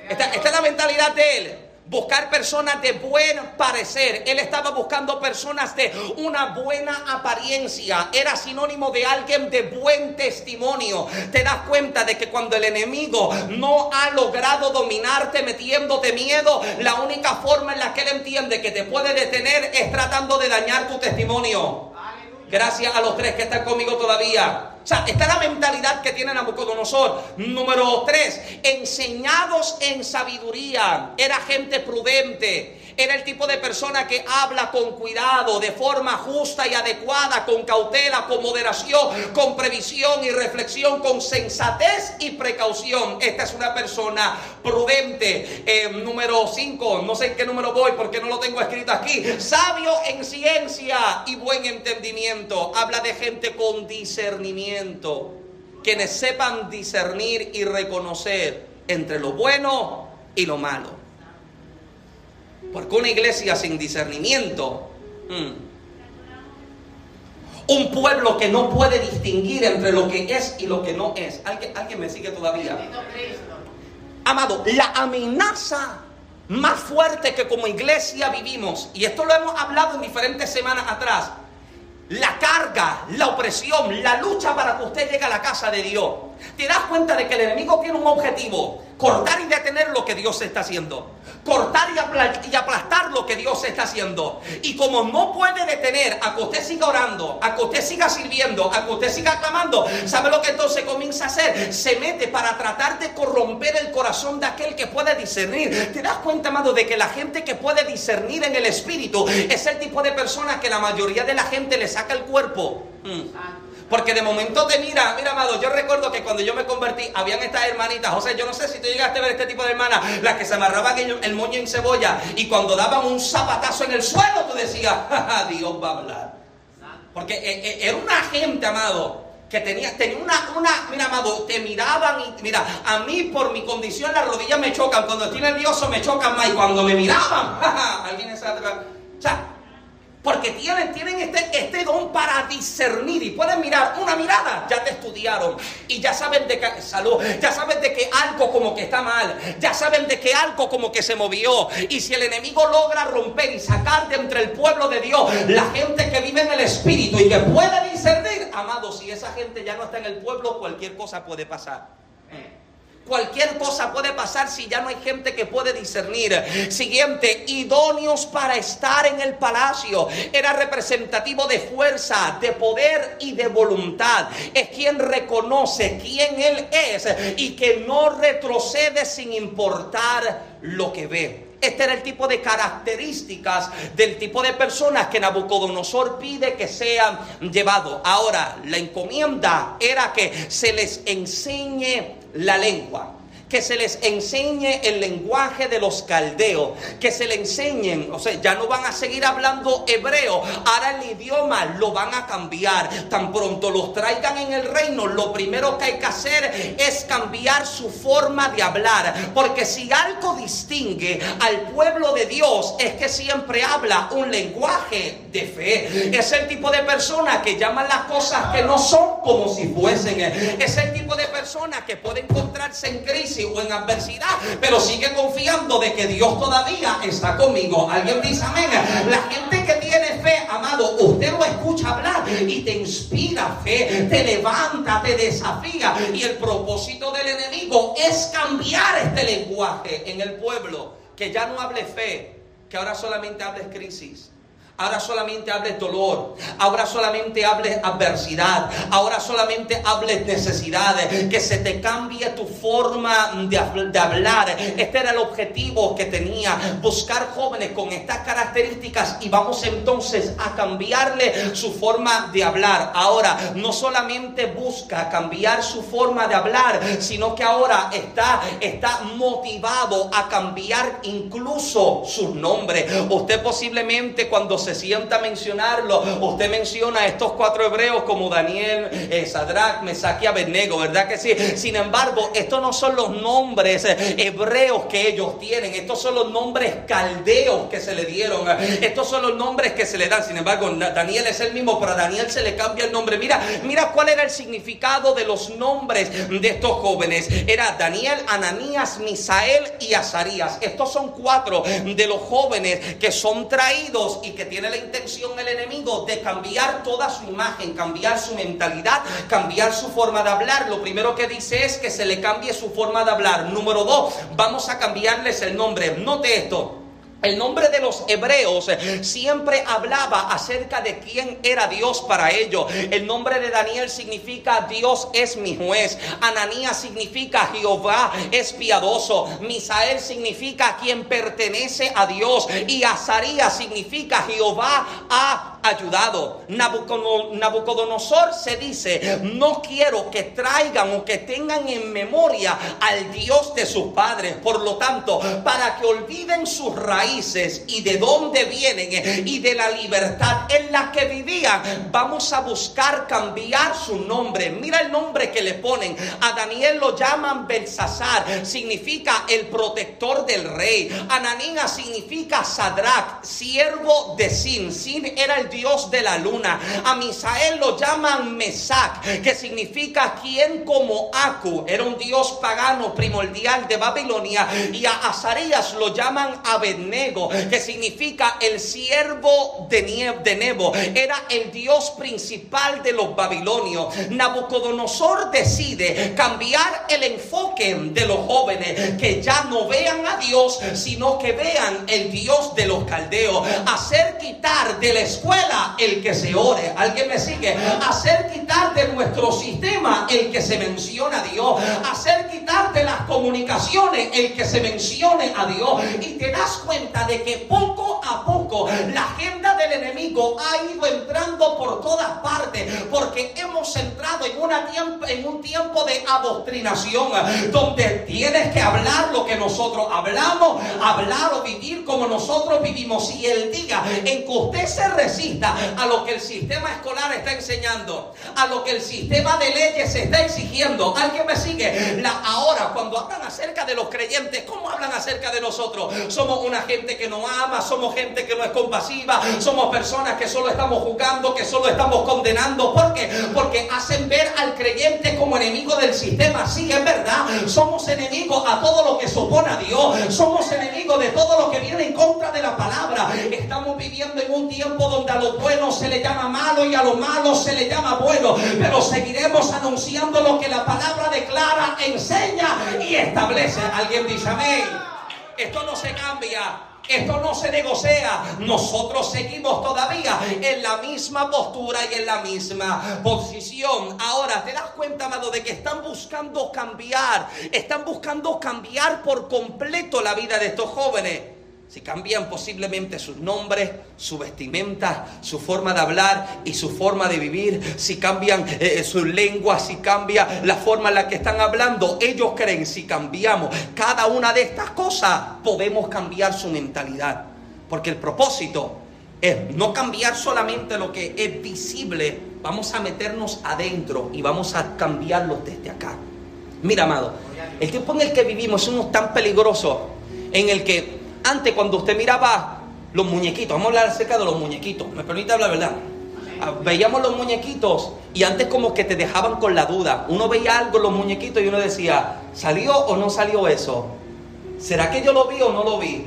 esta, esta es la mentalidad de él buscar personas de buen parecer. Él estaba buscando personas de una buena apariencia. Era sinónimo de alguien de buen testimonio. Te das cuenta de que cuando el enemigo no ha logrado dominarte metiéndote miedo, la única forma en la que él entiende que te puede detener es tratando de dañar tu testimonio. Gracias a los tres que están conmigo todavía. O sea, esta es la mentalidad que tiene Nabucodonosor. Número tres, enseñados en sabiduría. Era gente prudente. Era el tipo de persona que habla con cuidado, de forma justa y adecuada, con cautela, con moderación, con previsión y reflexión, con sensatez y precaución. Esta es una persona prudente. Eh, número 5, no sé en qué número voy porque no lo tengo escrito aquí. Sabio en ciencia y buen entendimiento. Habla de gente con discernimiento. Quienes sepan discernir y reconocer entre lo bueno y lo malo. Porque una iglesia sin discernimiento, mm, un pueblo que no puede distinguir entre lo que es y lo que no es. ¿Alguien, alguien me sigue todavía? Amado, la amenaza más fuerte que como iglesia vivimos, y esto lo hemos hablado en diferentes semanas atrás, la carga, la opresión, la lucha para que usted llegue a la casa de Dios. Te das cuenta de que el enemigo tiene un objetivo, cortar y detener lo que Dios está haciendo. Cortar y aplastar lo que Dios está haciendo. Y como no puede detener a que usted siga orando, a que usted siga sirviendo, a que usted siga clamando, ¿sabe lo que entonces comienza a hacer? Se mete para tratar de corromper el corazón de aquel que puede discernir. ¿Te das cuenta, amado, de que la gente que puede discernir en el espíritu es el tipo de persona que la mayoría de la gente le saca el cuerpo? Mm. Porque de momento te mira, mira, amado, yo recuerdo que cuando yo me convertí, habían estas hermanitas, José, yo no sé si tú llegaste a ver este tipo de hermanas, las que se amarraban el moño en cebolla y cuando daban un zapatazo en el suelo, tú decías, Dios va a hablar. Porque eh, eh, era una gente, amado, que tenía, tenía una, una, mira, amado, te miraban y, mira, a mí por mi condición las rodillas me chocan, cuando estoy nervioso me chocan más y cuando me miraban, alguien sabe, o sea, porque tienen, tienen este, este don para discernir y pueden mirar una mirada, ya te estudiaron y ya saben de que salud, ya saben de que algo como que está mal, ya saben de que algo como que se movió. Y si el enemigo logra romper y sacar de entre el pueblo de Dios la gente que vive en el espíritu y que puede discernir, amado, si esa gente ya no está en el pueblo, cualquier cosa puede pasar. Cualquier cosa puede pasar si ya no hay gente que puede discernir. Siguiente, idóneos para estar en el palacio. Era representativo de fuerza, de poder y de voluntad. Es quien reconoce quién Él es y que no retrocede sin importar lo que ve. Este era el tipo de características del tipo de personas que Nabucodonosor pide que sean llevados. Ahora, la encomienda era que se les enseñe la lengua que se les enseñe el lenguaje de los caldeos, que se les enseñen, o sea, ya no van a seguir hablando hebreo, ahora el idioma lo van a cambiar. Tan pronto los traigan en el reino, lo primero que hay que hacer es cambiar su forma de hablar, porque si algo distingue al pueblo de Dios es que siempre habla un lenguaje de fe. Es el tipo de persona que llaman las cosas que no son como si fuesen. Es el tipo de persona que puede encontrarse en crisis o en adversidad, pero sigue confiando de que Dios todavía está conmigo. Alguien dice amén. La gente que tiene fe, amado, usted lo escucha hablar y te inspira fe, te levanta, te desafía. Y el propósito del enemigo es cambiar este lenguaje en el pueblo, que ya no hable fe, que ahora solamente hables crisis Ahora solamente hables dolor. Ahora solamente hables adversidad. Ahora solamente hables necesidades. Que se te cambie tu forma de, hablar. Este era el objetivo que tenía. Buscar jóvenes con estas características. Y vamos entonces a cambiarle su forma de hablar. Ahora, no solamente busca cambiar su forma de hablar. Sino que ahora está, está motivado a cambiar incluso sus nombres. Usted posiblemente cuando se sienta a mencionarlo, usted menciona a estos cuatro hebreos como Daniel, eh, Sadrach, Mesach y Abednego, ¿verdad que sí? Sin embargo, estos no son los nombres eh, hebreos que ellos tienen, estos son los nombres caldeos que se le dieron, estos son los nombres que se le dan. Sin embargo, Daniel es el mismo, pero a Daniel se le cambia el nombre. Mira, mira cuál era el significado de los nombres de estos jóvenes. Era Daniel, Ananías, Misael y Azarías. Estos son cuatro de los jóvenes que son traídos y que tienen tiene la intención el enemigo de cambiar toda su imagen, cambiar su mentalidad, cambiar su forma de hablar. Lo primero que dice es que se le cambie su forma de hablar. Número dos, vamos a cambiarles el nombre. Note esto. El nombre de los hebreos siempre hablaba acerca de quién era Dios para ellos. El nombre de Daniel significa Dios es mi juez. Ananías significa Jehová es piadoso. Misael significa quien pertenece a Dios. Y Azarías significa Jehová ha ayudado. Nabucodonosor se dice, no quiero que traigan o que tengan en memoria al Dios de sus padres. Por lo tanto, para que olviden sus raíces y de dónde vienen y de la libertad en la que vivían, vamos a buscar cambiar su nombre. Mira el nombre que le ponen. A Daniel lo llaman Belsasar, significa el protector del rey. Ananías significa Sadrach, siervo de Sin. Sin era el Dios de la luna. A Misael lo llaman Mesac, que significa quien como Aku. Era un dios pagano primordial de Babilonia. Y a Azarías lo llaman Abednego, que significa el siervo de, de Nebo. Era el dios principal de los babilonios. Nabucodonosor decide cambiar el enfoque de los jóvenes, que ya no vean a Dios, sino que vean el Dios de los caldeos. Hacer quitar de la escuela el que se ore. ¿Alguien me sigue? Hacer quitar de nuestro sistema el que se menciona a Dios. Hacer quitar de las comunicaciones el que se mencione a Dios. Y te das cuenta de que poco a poco la agenda del enemigo ha ido entrando por todas partes. Porque hemos entrado en, una tiempo, en un tiempo de adoctrinación. Donde tienes que hablar lo que nosotros hablamos. Hablar o vivir como nosotros vivimos. Y el día en que usted se resiste a lo que el sistema escolar está enseñando, a lo que el sistema de leyes está exigiendo. ¿Alguien me sigue? La, ahora, cuando hablan acerca de los creyentes, ¿cómo hablan acerca de nosotros? Somos una gente que no ama, somos gente que no es compasiva, somos personas que solo estamos juzgando, que solo estamos condenando. ¿Por qué? Porque hacen ver al creyente como enemigo del sistema. Sí, es verdad. Somos enemigos a todo lo que se opone a Dios. Somos enemigos de todo lo que viene en contra de la palabra. Estamos viviendo en un tiempo donde a lo bueno se le llama malo y a lo malo se le llama bueno. Pero seguiremos anunciando lo que la palabra declara, y establece. Alguien dice amén. Esto no se cambia. Esto no se negocia. Nosotros seguimos todavía en la misma postura y en la misma posición. Ahora, ¿te das cuenta, amado, de que están buscando cambiar? Están buscando cambiar por completo la vida de estos jóvenes. Si cambian posiblemente sus nombres, su vestimenta, su forma de hablar y su forma de vivir, si cambian eh, su lengua, si cambia la forma en la que están hablando, ellos creen si cambiamos cada una de estas cosas, podemos cambiar su mentalidad. Porque el propósito es no cambiar solamente lo que es visible, vamos a meternos adentro y vamos a cambiarlo desde acá. Mira, amado, el tiempo en el que vivimos es uno tan peligroso en el que antes cuando usted miraba los muñequitos, vamos a hablar acerca de los muñequitos, me permite hablar, ¿verdad? Ah, veíamos los muñequitos y antes como que te dejaban con la duda. Uno veía algo en los muñequitos y uno decía, ¿salió o no salió eso? ¿Será que yo lo vi o no lo vi?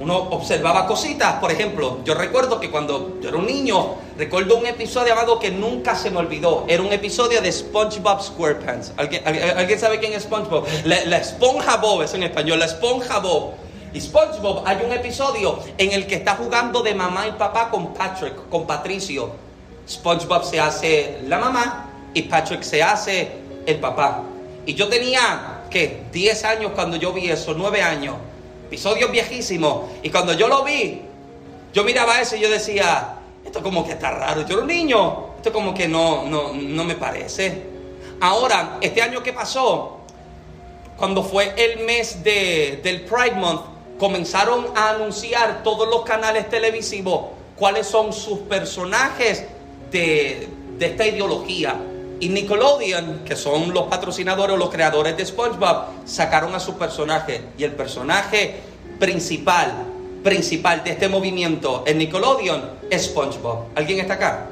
Uno observaba cositas, por ejemplo, yo recuerdo que cuando yo era un niño, recuerdo un episodio llamado que nunca se me olvidó. Era un episodio de SpongeBob SquarePants. ¿Alguien, alguien sabe quién es SpongeBob? La, la esponja Bob es en español, la esponja Bob. Y SpongeBob, hay un episodio en el que está jugando de mamá y papá con Patrick, con Patricio. SpongeBob se hace la mamá y Patrick se hace el papá. Y yo tenía, ¿qué? 10 años cuando yo vi eso, 9 años. Episodio viejísimo. Y cuando yo lo vi, yo miraba eso y yo decía, esto como que está raro. Yo era un niño, esto como que no, no, no me parece. Ahora, este año que pasó, cuando fue el mes de, del Pride Month, comenzaron a anunciar todos los canales televisivos cuáles son sus personajes de, esta ideología. Y Nickelodeon, que son los patrocinadores o los creadores de SpongeBob, sacaron a su personaje. Y el personaje principal, principal de este movimiento en Nickelodeon es SpongeBob. ¿Alguien está acá?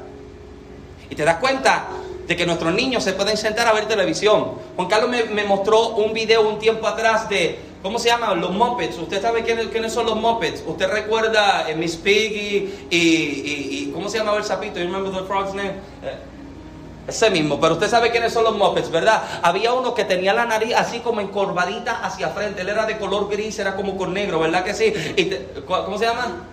Y te das cuenta de que nuestros niños se pueden sentar a ver televisión. Juan Carlos me, me mostró un video un tiempo atrás de ¿Cómo se llama? Los Muppets. ¿Usted sabe quiénes, son los Muppets? ¿Usted recuerda eh, Miss Piggy y, y, ¿Cómo se llamaba el sapito? ¿You remember the frog's name? Eh, ese mismo, pero usted sabe quiénes son los Muppets, ¿verdad? Había uno que tenía la nariz así como encorvadita hacia frente. Él era de color gris, era como con negro, ¿verdad que sí? ¿Cómo se llama?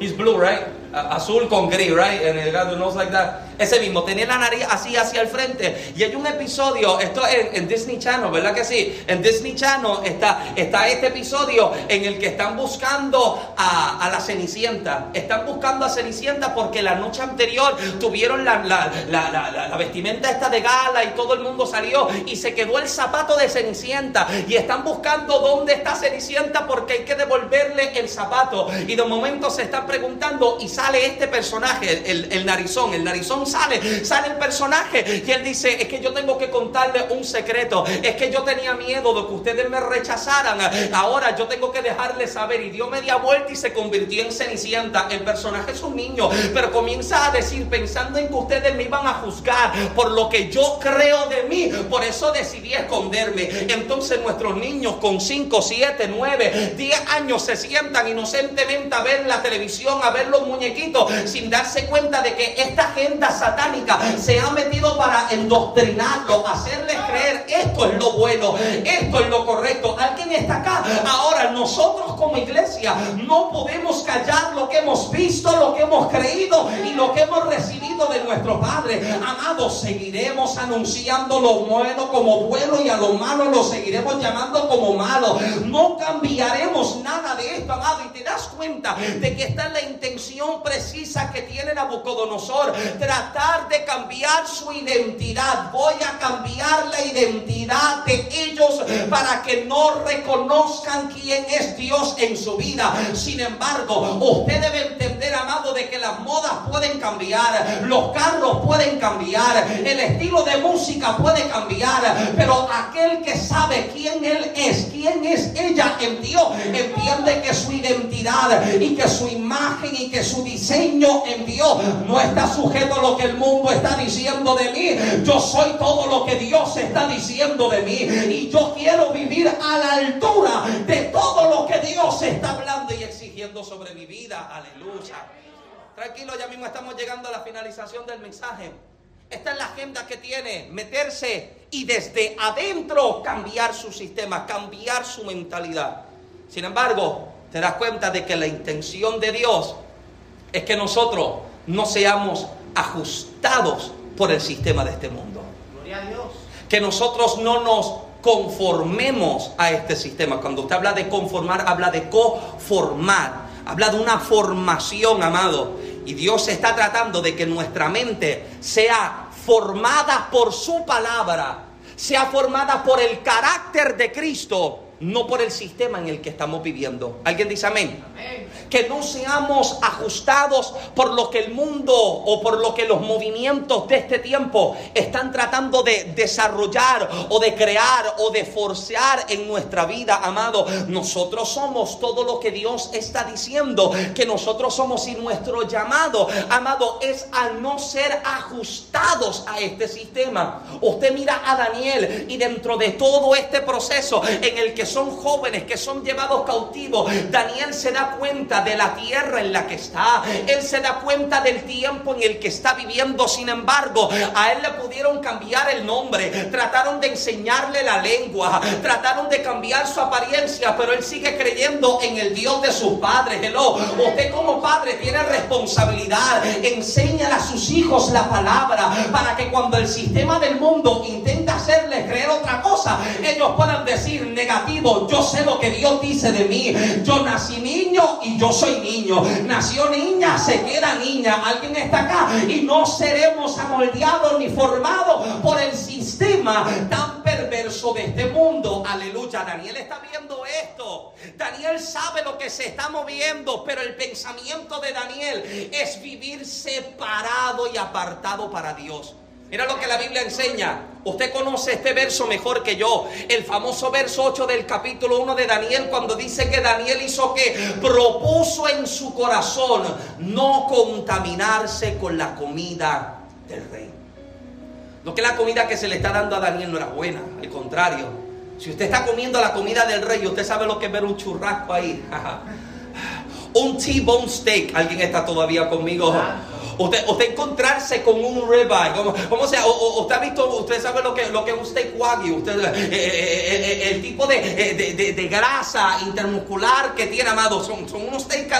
He's blue, right? Azul con gris, right? And the nose like that. Ese mismo, tenía la nariz así hacia el frente. Y hay un episodio, esto en, Disney Channel, ¿verdad que sí? En Disney Channel está, está este episodio en el que están buscando a, la Cenicienta. Están buscando a Cenicienta porque la noche anterior tuvieron la, la, la, la, vestimenta esta de gala y todo el mundo salió y se quedó el zapato de Cenicienta. Y están buscando dónde está Cenicienta porque hay que devolverle el zapato. Y de momento se están preguntando y sale este personaje, el, el narizón. El narizón sale, sale el personaje y él dice, es que yo tengo que contarle un secreto, es que yo tenía miedo de que ustedes me rechazaran, ahora yo tengo que dejarles saber y dio media vuelta y se convirtió en Cenicienta. El personaje es un niño, pero comienza a decir, pensando en que ustedes me iban a juzgar por lo que yo creo de mí, por eso decidí esconderme. Entonces nuestros niños con 5, 7, 9, 10 años se sientan inocentemente a ver la televisión, a ver los muñequitos, sin darse cuenta de que esta agenda satánica se ha metido para endoctrinarlo, hacerles creer esto es lo bueno, esto es lo correcto. ¿Alguien está acá? Ahora nosotros como iglesia no podemos callar lo que hemos visto, lo que hemos creído y lo que hemos recibido de nuestro Padre. Amados, seguiremos anunciando lo bueno como bueno y a lo malo lo seguiremos llamando como malo. No cambiaremos nada de esto, amado. Y te das cuenta de que esta es la intención precisa que tiene Nabucodonosor tratar de cambiar su identidad. Voy a cambiar la identidad de ellos para que no reconozcan quién es Dios en su vida. Sin embargo, usted debe entender, amado, de que las modas pueden cambiar, los carros pueden cambiar, el estilo de música puede cambiar, pero aquel que sabe quién él es, quién es ella en Dios, entiende que su identidad y que su imagen y que su diseño en Dios no está sujeto a lo que el mundo está diciendo de mí. Yo soy todo lo que Dios está diciendo de mí. Y yo quiero vivir a la altura de todo lo que Dios está hablando y exigiendo sobre mi vida. Aleluya. Tranquilo, ya mismo estamos llegando a la finalización del mensaje. Esta es la agenda que tiene, meterse y desde adentro cambiar su sistema, cambiar su mentalidad. Sin embargo, te das cuenta de que la intención de Dios es que nosotros no seamos ajustados por el sistema de este mundo. Gloria a Dios. Que nosotros no nos conformemos a este sistema. Cuando usted habla de conformar, habla de conformar. Habla de una formación, amado. Y Dios está tratando de que nuestra mente sea formada por su palabra, sea formada por el carácter de Cristo no por el sistema en el que estamos viviendo. ¿Alguien dice amén? Que no seamos ajustados por lo que el mundo o por lo que los movimientos de este tiempo están tratando de desarrollar o de crear o de forcear en nuestra vida, amado. Nosotros somos todo lo que Dios está diciendo que nosotros somos y nuestro llamado, amado, es al no ser ajustados a este sistema. Usted mira a Daniel y dentro de todo este proceso en el que son jóvenes que son llevados cautivos, Daniel se da cuenta de la tierra en la que está. Él se da cuenta del tiempo en el que está viviendo. Sin embargo, a él le pudieron cambiar el nombre. Trataron de enseñarle la lengua. Trataron de cambiar su apariencia. Pero él sigue creyendo en el Dios de sus padres. Hello. Usted como padre tiene responsabilidad. Enséñale a sus hijos la palabra. Para que cuando el sistema del mundo intenta hacerles creer otra cosa, ellos puedan decir negativo yo sé lo que Dios dice de mí. Yo nací niño y yo soy niño. Nació niña, se queda niña. Alguien está acá y no seremos amoldeados ni formados por el sistema tan perverso de este mundo. Aleluya. Daniel está viendo esto. Daniel sabe lo que se está moviendo, pero el pensamiento de Daniel es vivir separado y apartado para Dios. Mira lo que la Biblia enseña. Usted conoce este verso mejor que yo. El famoso verso 8 del capítulo 1 de Daniel cuando dice que Daniel hizo que propuso en su corazón no contaminarse con la comida del rey. No que la comida que se le está dando a Daniel no era buena, al contrario. Si usted está comiendo la comida del rey, usted sabe lo que es ver un churrasco ahí. un T-bone steak. ¿Alguien está todavía conmigo? Usted, usted encontrarse con un ribeye, como, sea, o, usted ha visto, usted sabe lo que, lo que es un steak wagyu, usted, eh, eh, eh, el tipo de, grasa intermuscular que tiene, amado, son, unos steak,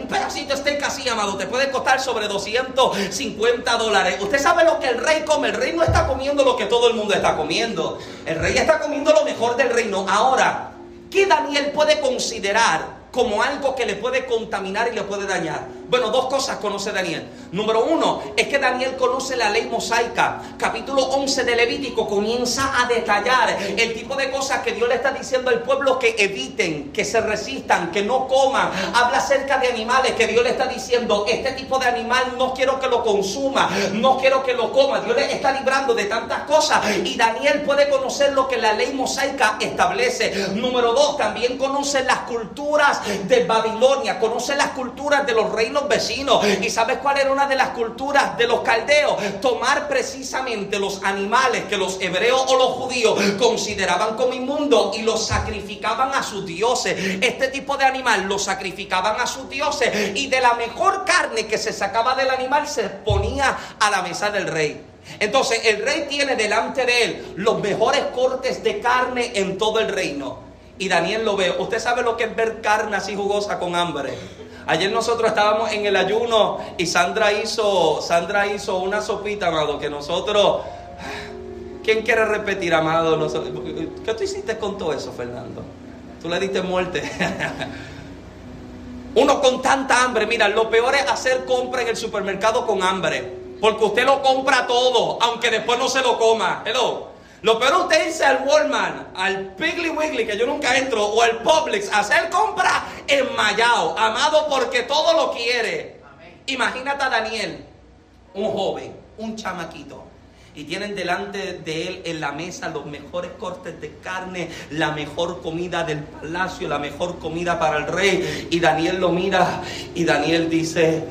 un, pedacito de steak así, amado, te puede costar sobre 250 dólares. Usted sabe lo que el rey come, el rey no está comiendo lo que todo el mundo está comiendo, el rey está comiendo lo mejor del reino. Ahora, ¿qué Daniel puede considerar como algo que le puede contaminar y le puede dañar? Bueno, dos cosas conoce Daniel. Número uno, es que Daniel conoce la ley mosaica. Capítulo 11 de Levítico comienza a detallar el tipo de cosas que Dios le está diciendo al pueblo que eviten, que se resistan, que no coman. Habla acerca de animales que Dios le está diciendo, este tipo de animal no quiero que lo consuma, no quiero que lo coma. Dios le está librando de tantas cosas y Daniel puede conocer lo que la ley mosaica establece. Número dos, también conoce las culturas de Babilonia, conoce las culturas de los reinos vecinos. ¿Y sabes cuál era una de las culturas de los caldeos? Tomar precisamente los animales que los hebreos o los judíos consideraban como inmundos y los sacrificaban a sus dioses. Este tipo de animal los sacrificaban a sus dioses y de la mejor carne que se sacaba del animal se ponía a la mesa del rey. Entonces el rey tiene delante de él los mejores cortes de carne en todo el reino. Y Daniel lo ve. Usted sabe lo que es ver carne así jugosa con hambre. Ayer nosotros estábamos en el ayuno y Sandra hizo, Sandra hizo una sopita, amado, que nosotros... ¿Quién quiere repetir, amado? ¿Qué tú hiciste con todo eso, Fernando? Tú le diste muerte. Uno con tanta hambre, mira, lo peor es hacer compra en el supermercado con hambre. Porque usted lo compra todo, aunque después no se lo coma. Hello. Lo peor usted dice al Walmart, al Piggly Wiggly, que yo nunca entro, o al Publix, a hacer compra enmayado, amado porque todo lo quiere. Imagínate a Daniel, un joven, un chamaquito, y tienen delante de él en la mesa los mejores cortes de carne, la mejor comida del palacio, la mejor comida para el rey. Y Daniel lo mira y Daniel dice,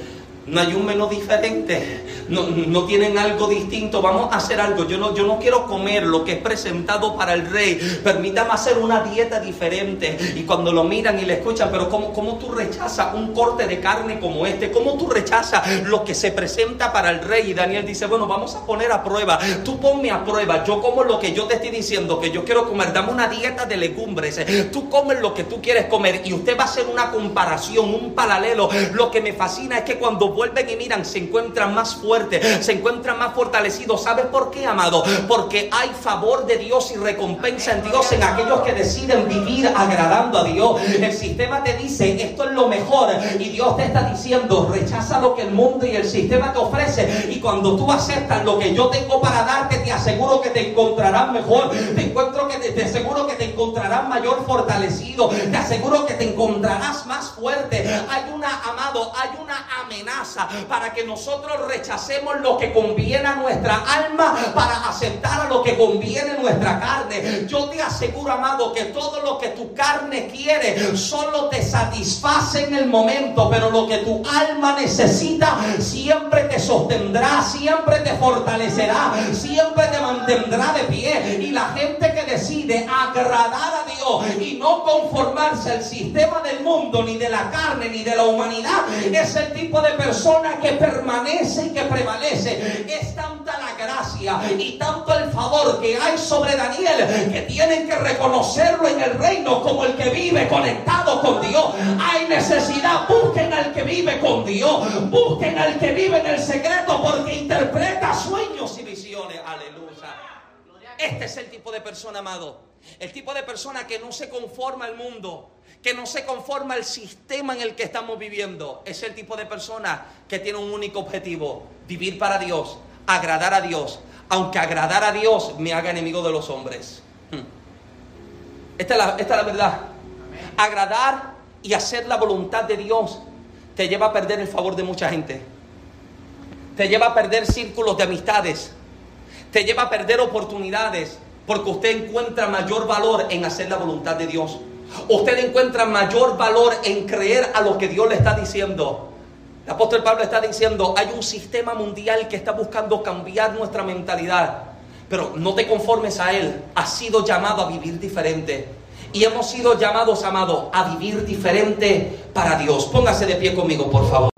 no hay un menú diferente, no, no, tienen algo distinto, vamos a hacer algo. Yo no, yo no quiero comer lo que es presentado para el rey, permítame hacer una dieta diferente. Y cuando lo miran y le escuchan, pero ¿cómo, cómo tú rechazas un corte de carne como este? ¿Cómo tú rechazas lo que se presenta para el rey? Y Daniel dice, bueno, vamos a poner a prueba, tú ponme a prueba, yo como lo que yo te estoy diciendo que yo quiero comer, dame una dieta de legumbres, tú comes lo que tú quieres comer y usted va a hacer una comparación, un paralelo. Lo que me fascina es que cuando vuelven y miran se encuentran más fuertes, se encuentran más fortalecidos. ¿Sabes por qué, amado? Porque hay favor de Dios y recompensa en Dios en aquellos que deciden vivir agradando a Dios. El sistema te dice, esto es lo mejor y Dios te está diciendo, rechaza lo que el mundo y el sistema te ofrece y cuando tú aceptas lo que yo tengo para darte, te aseguro que te encontrarás mejor, te encuentro que te, te aseguro que te encontrarás mayor fortalecido, te aseguro que te encontrarás más fuerte. Hay una, amado, hay una amenaza para que nosotros rechacemos lo que conviene a nuestra alma para aceptar a lo que conviene nuestra carne. Yo te aseguro, amado, que todo lo que tu carne quiere solo te satisface en el momento, pero lo que tu alma necesita siempre te sostendrá, siempre te fortalecerá, siempre te mantendrá de pie. Y la gente que decide agradar a Dios y no conformarse al sistema del mundo, ni de la carne, ni de la humanidad, es el tipo de persona que permanece y que prevalece. Es tanta la gracia y tanto el favor que hay sobre Daniel que tienen que reconocerlo en el reino como el que vive conectado con Dios. Hay necesidad, busquen al que vive con Dios, busquen al que vive en el secreto porque interpreta sueños y visiones. Aleluya. Este es el tipo de persona, amado. El tipo de persona que no se conforma al mundo, que no se conforma al sistema en el que estamos viviendo. Es el tipo de persona que tiene un único objetivo, vivir para Dios, agradar a Dios, aunque agradar a Dios me haga enemigo de los hombres. Hmm. Esta es la, esta es la verdad. Agradar y hacer la voluntad de Dios te lleva a perder el favor de mucha gente. Te lleva a perder círculos de amistades. Te lleva a perder oportunidades porque usted encuentra mayor valor en hacer la voluntad de Dios. Usted encuentra mayor valor en creer a lo que Dios le está diciendo. El apóstol Pablo está diciendo, hay un sistema mundial que está buscando cambiar nuestra mentalidad. Pero no te conformes a él. Has sido llamado a vivir diferente. Y hemos sido llamados, amado, a vivir diferente para Dios. Póngase de pie conmigo, por favor.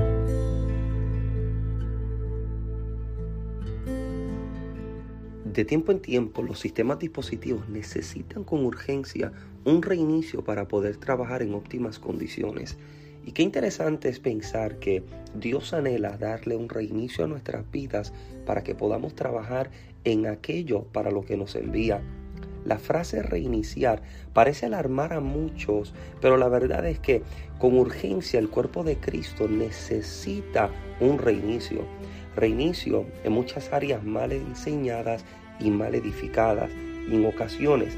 De tiempo en tiempo, los sistemas dispositivos necesitan con urgencia un reinicio para poder trabajar en óptimas condiciones. Y qué interesante es pensar que Dios anhela darle un reinicio a nuestras vidas para que podamos trabajar en aquello para lo que nos envía. La frase reiniciar parece alarmar a muchos, pero la verdad es que con urgencia el cuerpo de Cristo necesita un reinicio. Reinicio en muchas áreas mal enseñadas y mal edificadas. Y en ocasiones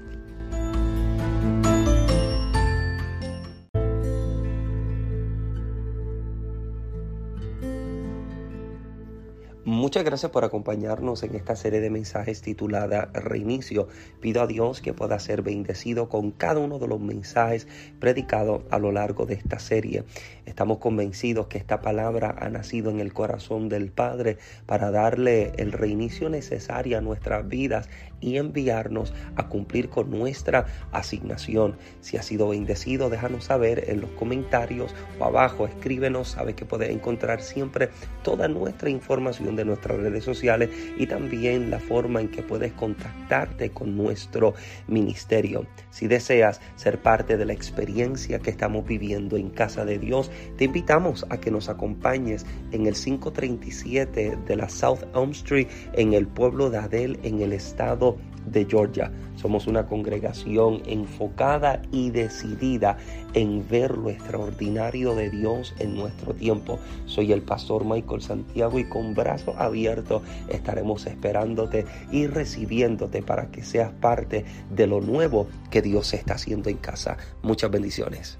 Muchas gracias por acompañarnos en esta serie de mensajes titulada Reinicio. Pido a Dios que pueda ser bendecido con cada uno de los mensajes predicados a lo largo de esta serie. Estamos convencidos que esta palabra ha nacido en el corazón del Padre para darle el reinicio necesario a nuestras vidas y enviarnos a cumplir con nuestra asignación. Si ha sido bendecido, déjanos saber en los comentarios o abajo, escríbenos, sabe que puedes encontrar siempre toda nuestra información de nuestra redes sociales y también la forma en que puedes contactarte con nuestro ministerio. Si deseas ser parte de la experiencia que estamos viviendo en Casa de Dios, te invitamos a que nos acompañes en el 537 de la South Elm Street en el pueblo de Adel en el estado de Georgia. Somos una congregación enfocada y decidida en ver lo extraordinario de Dios en nuestro tiempo. Soy el pastor Michael Santiago y con brazos abiertos estaremos esperándote y recibiéndote para que seas parte de lo nuevo que Dios está haciendo en casa. Muchas bendiciones.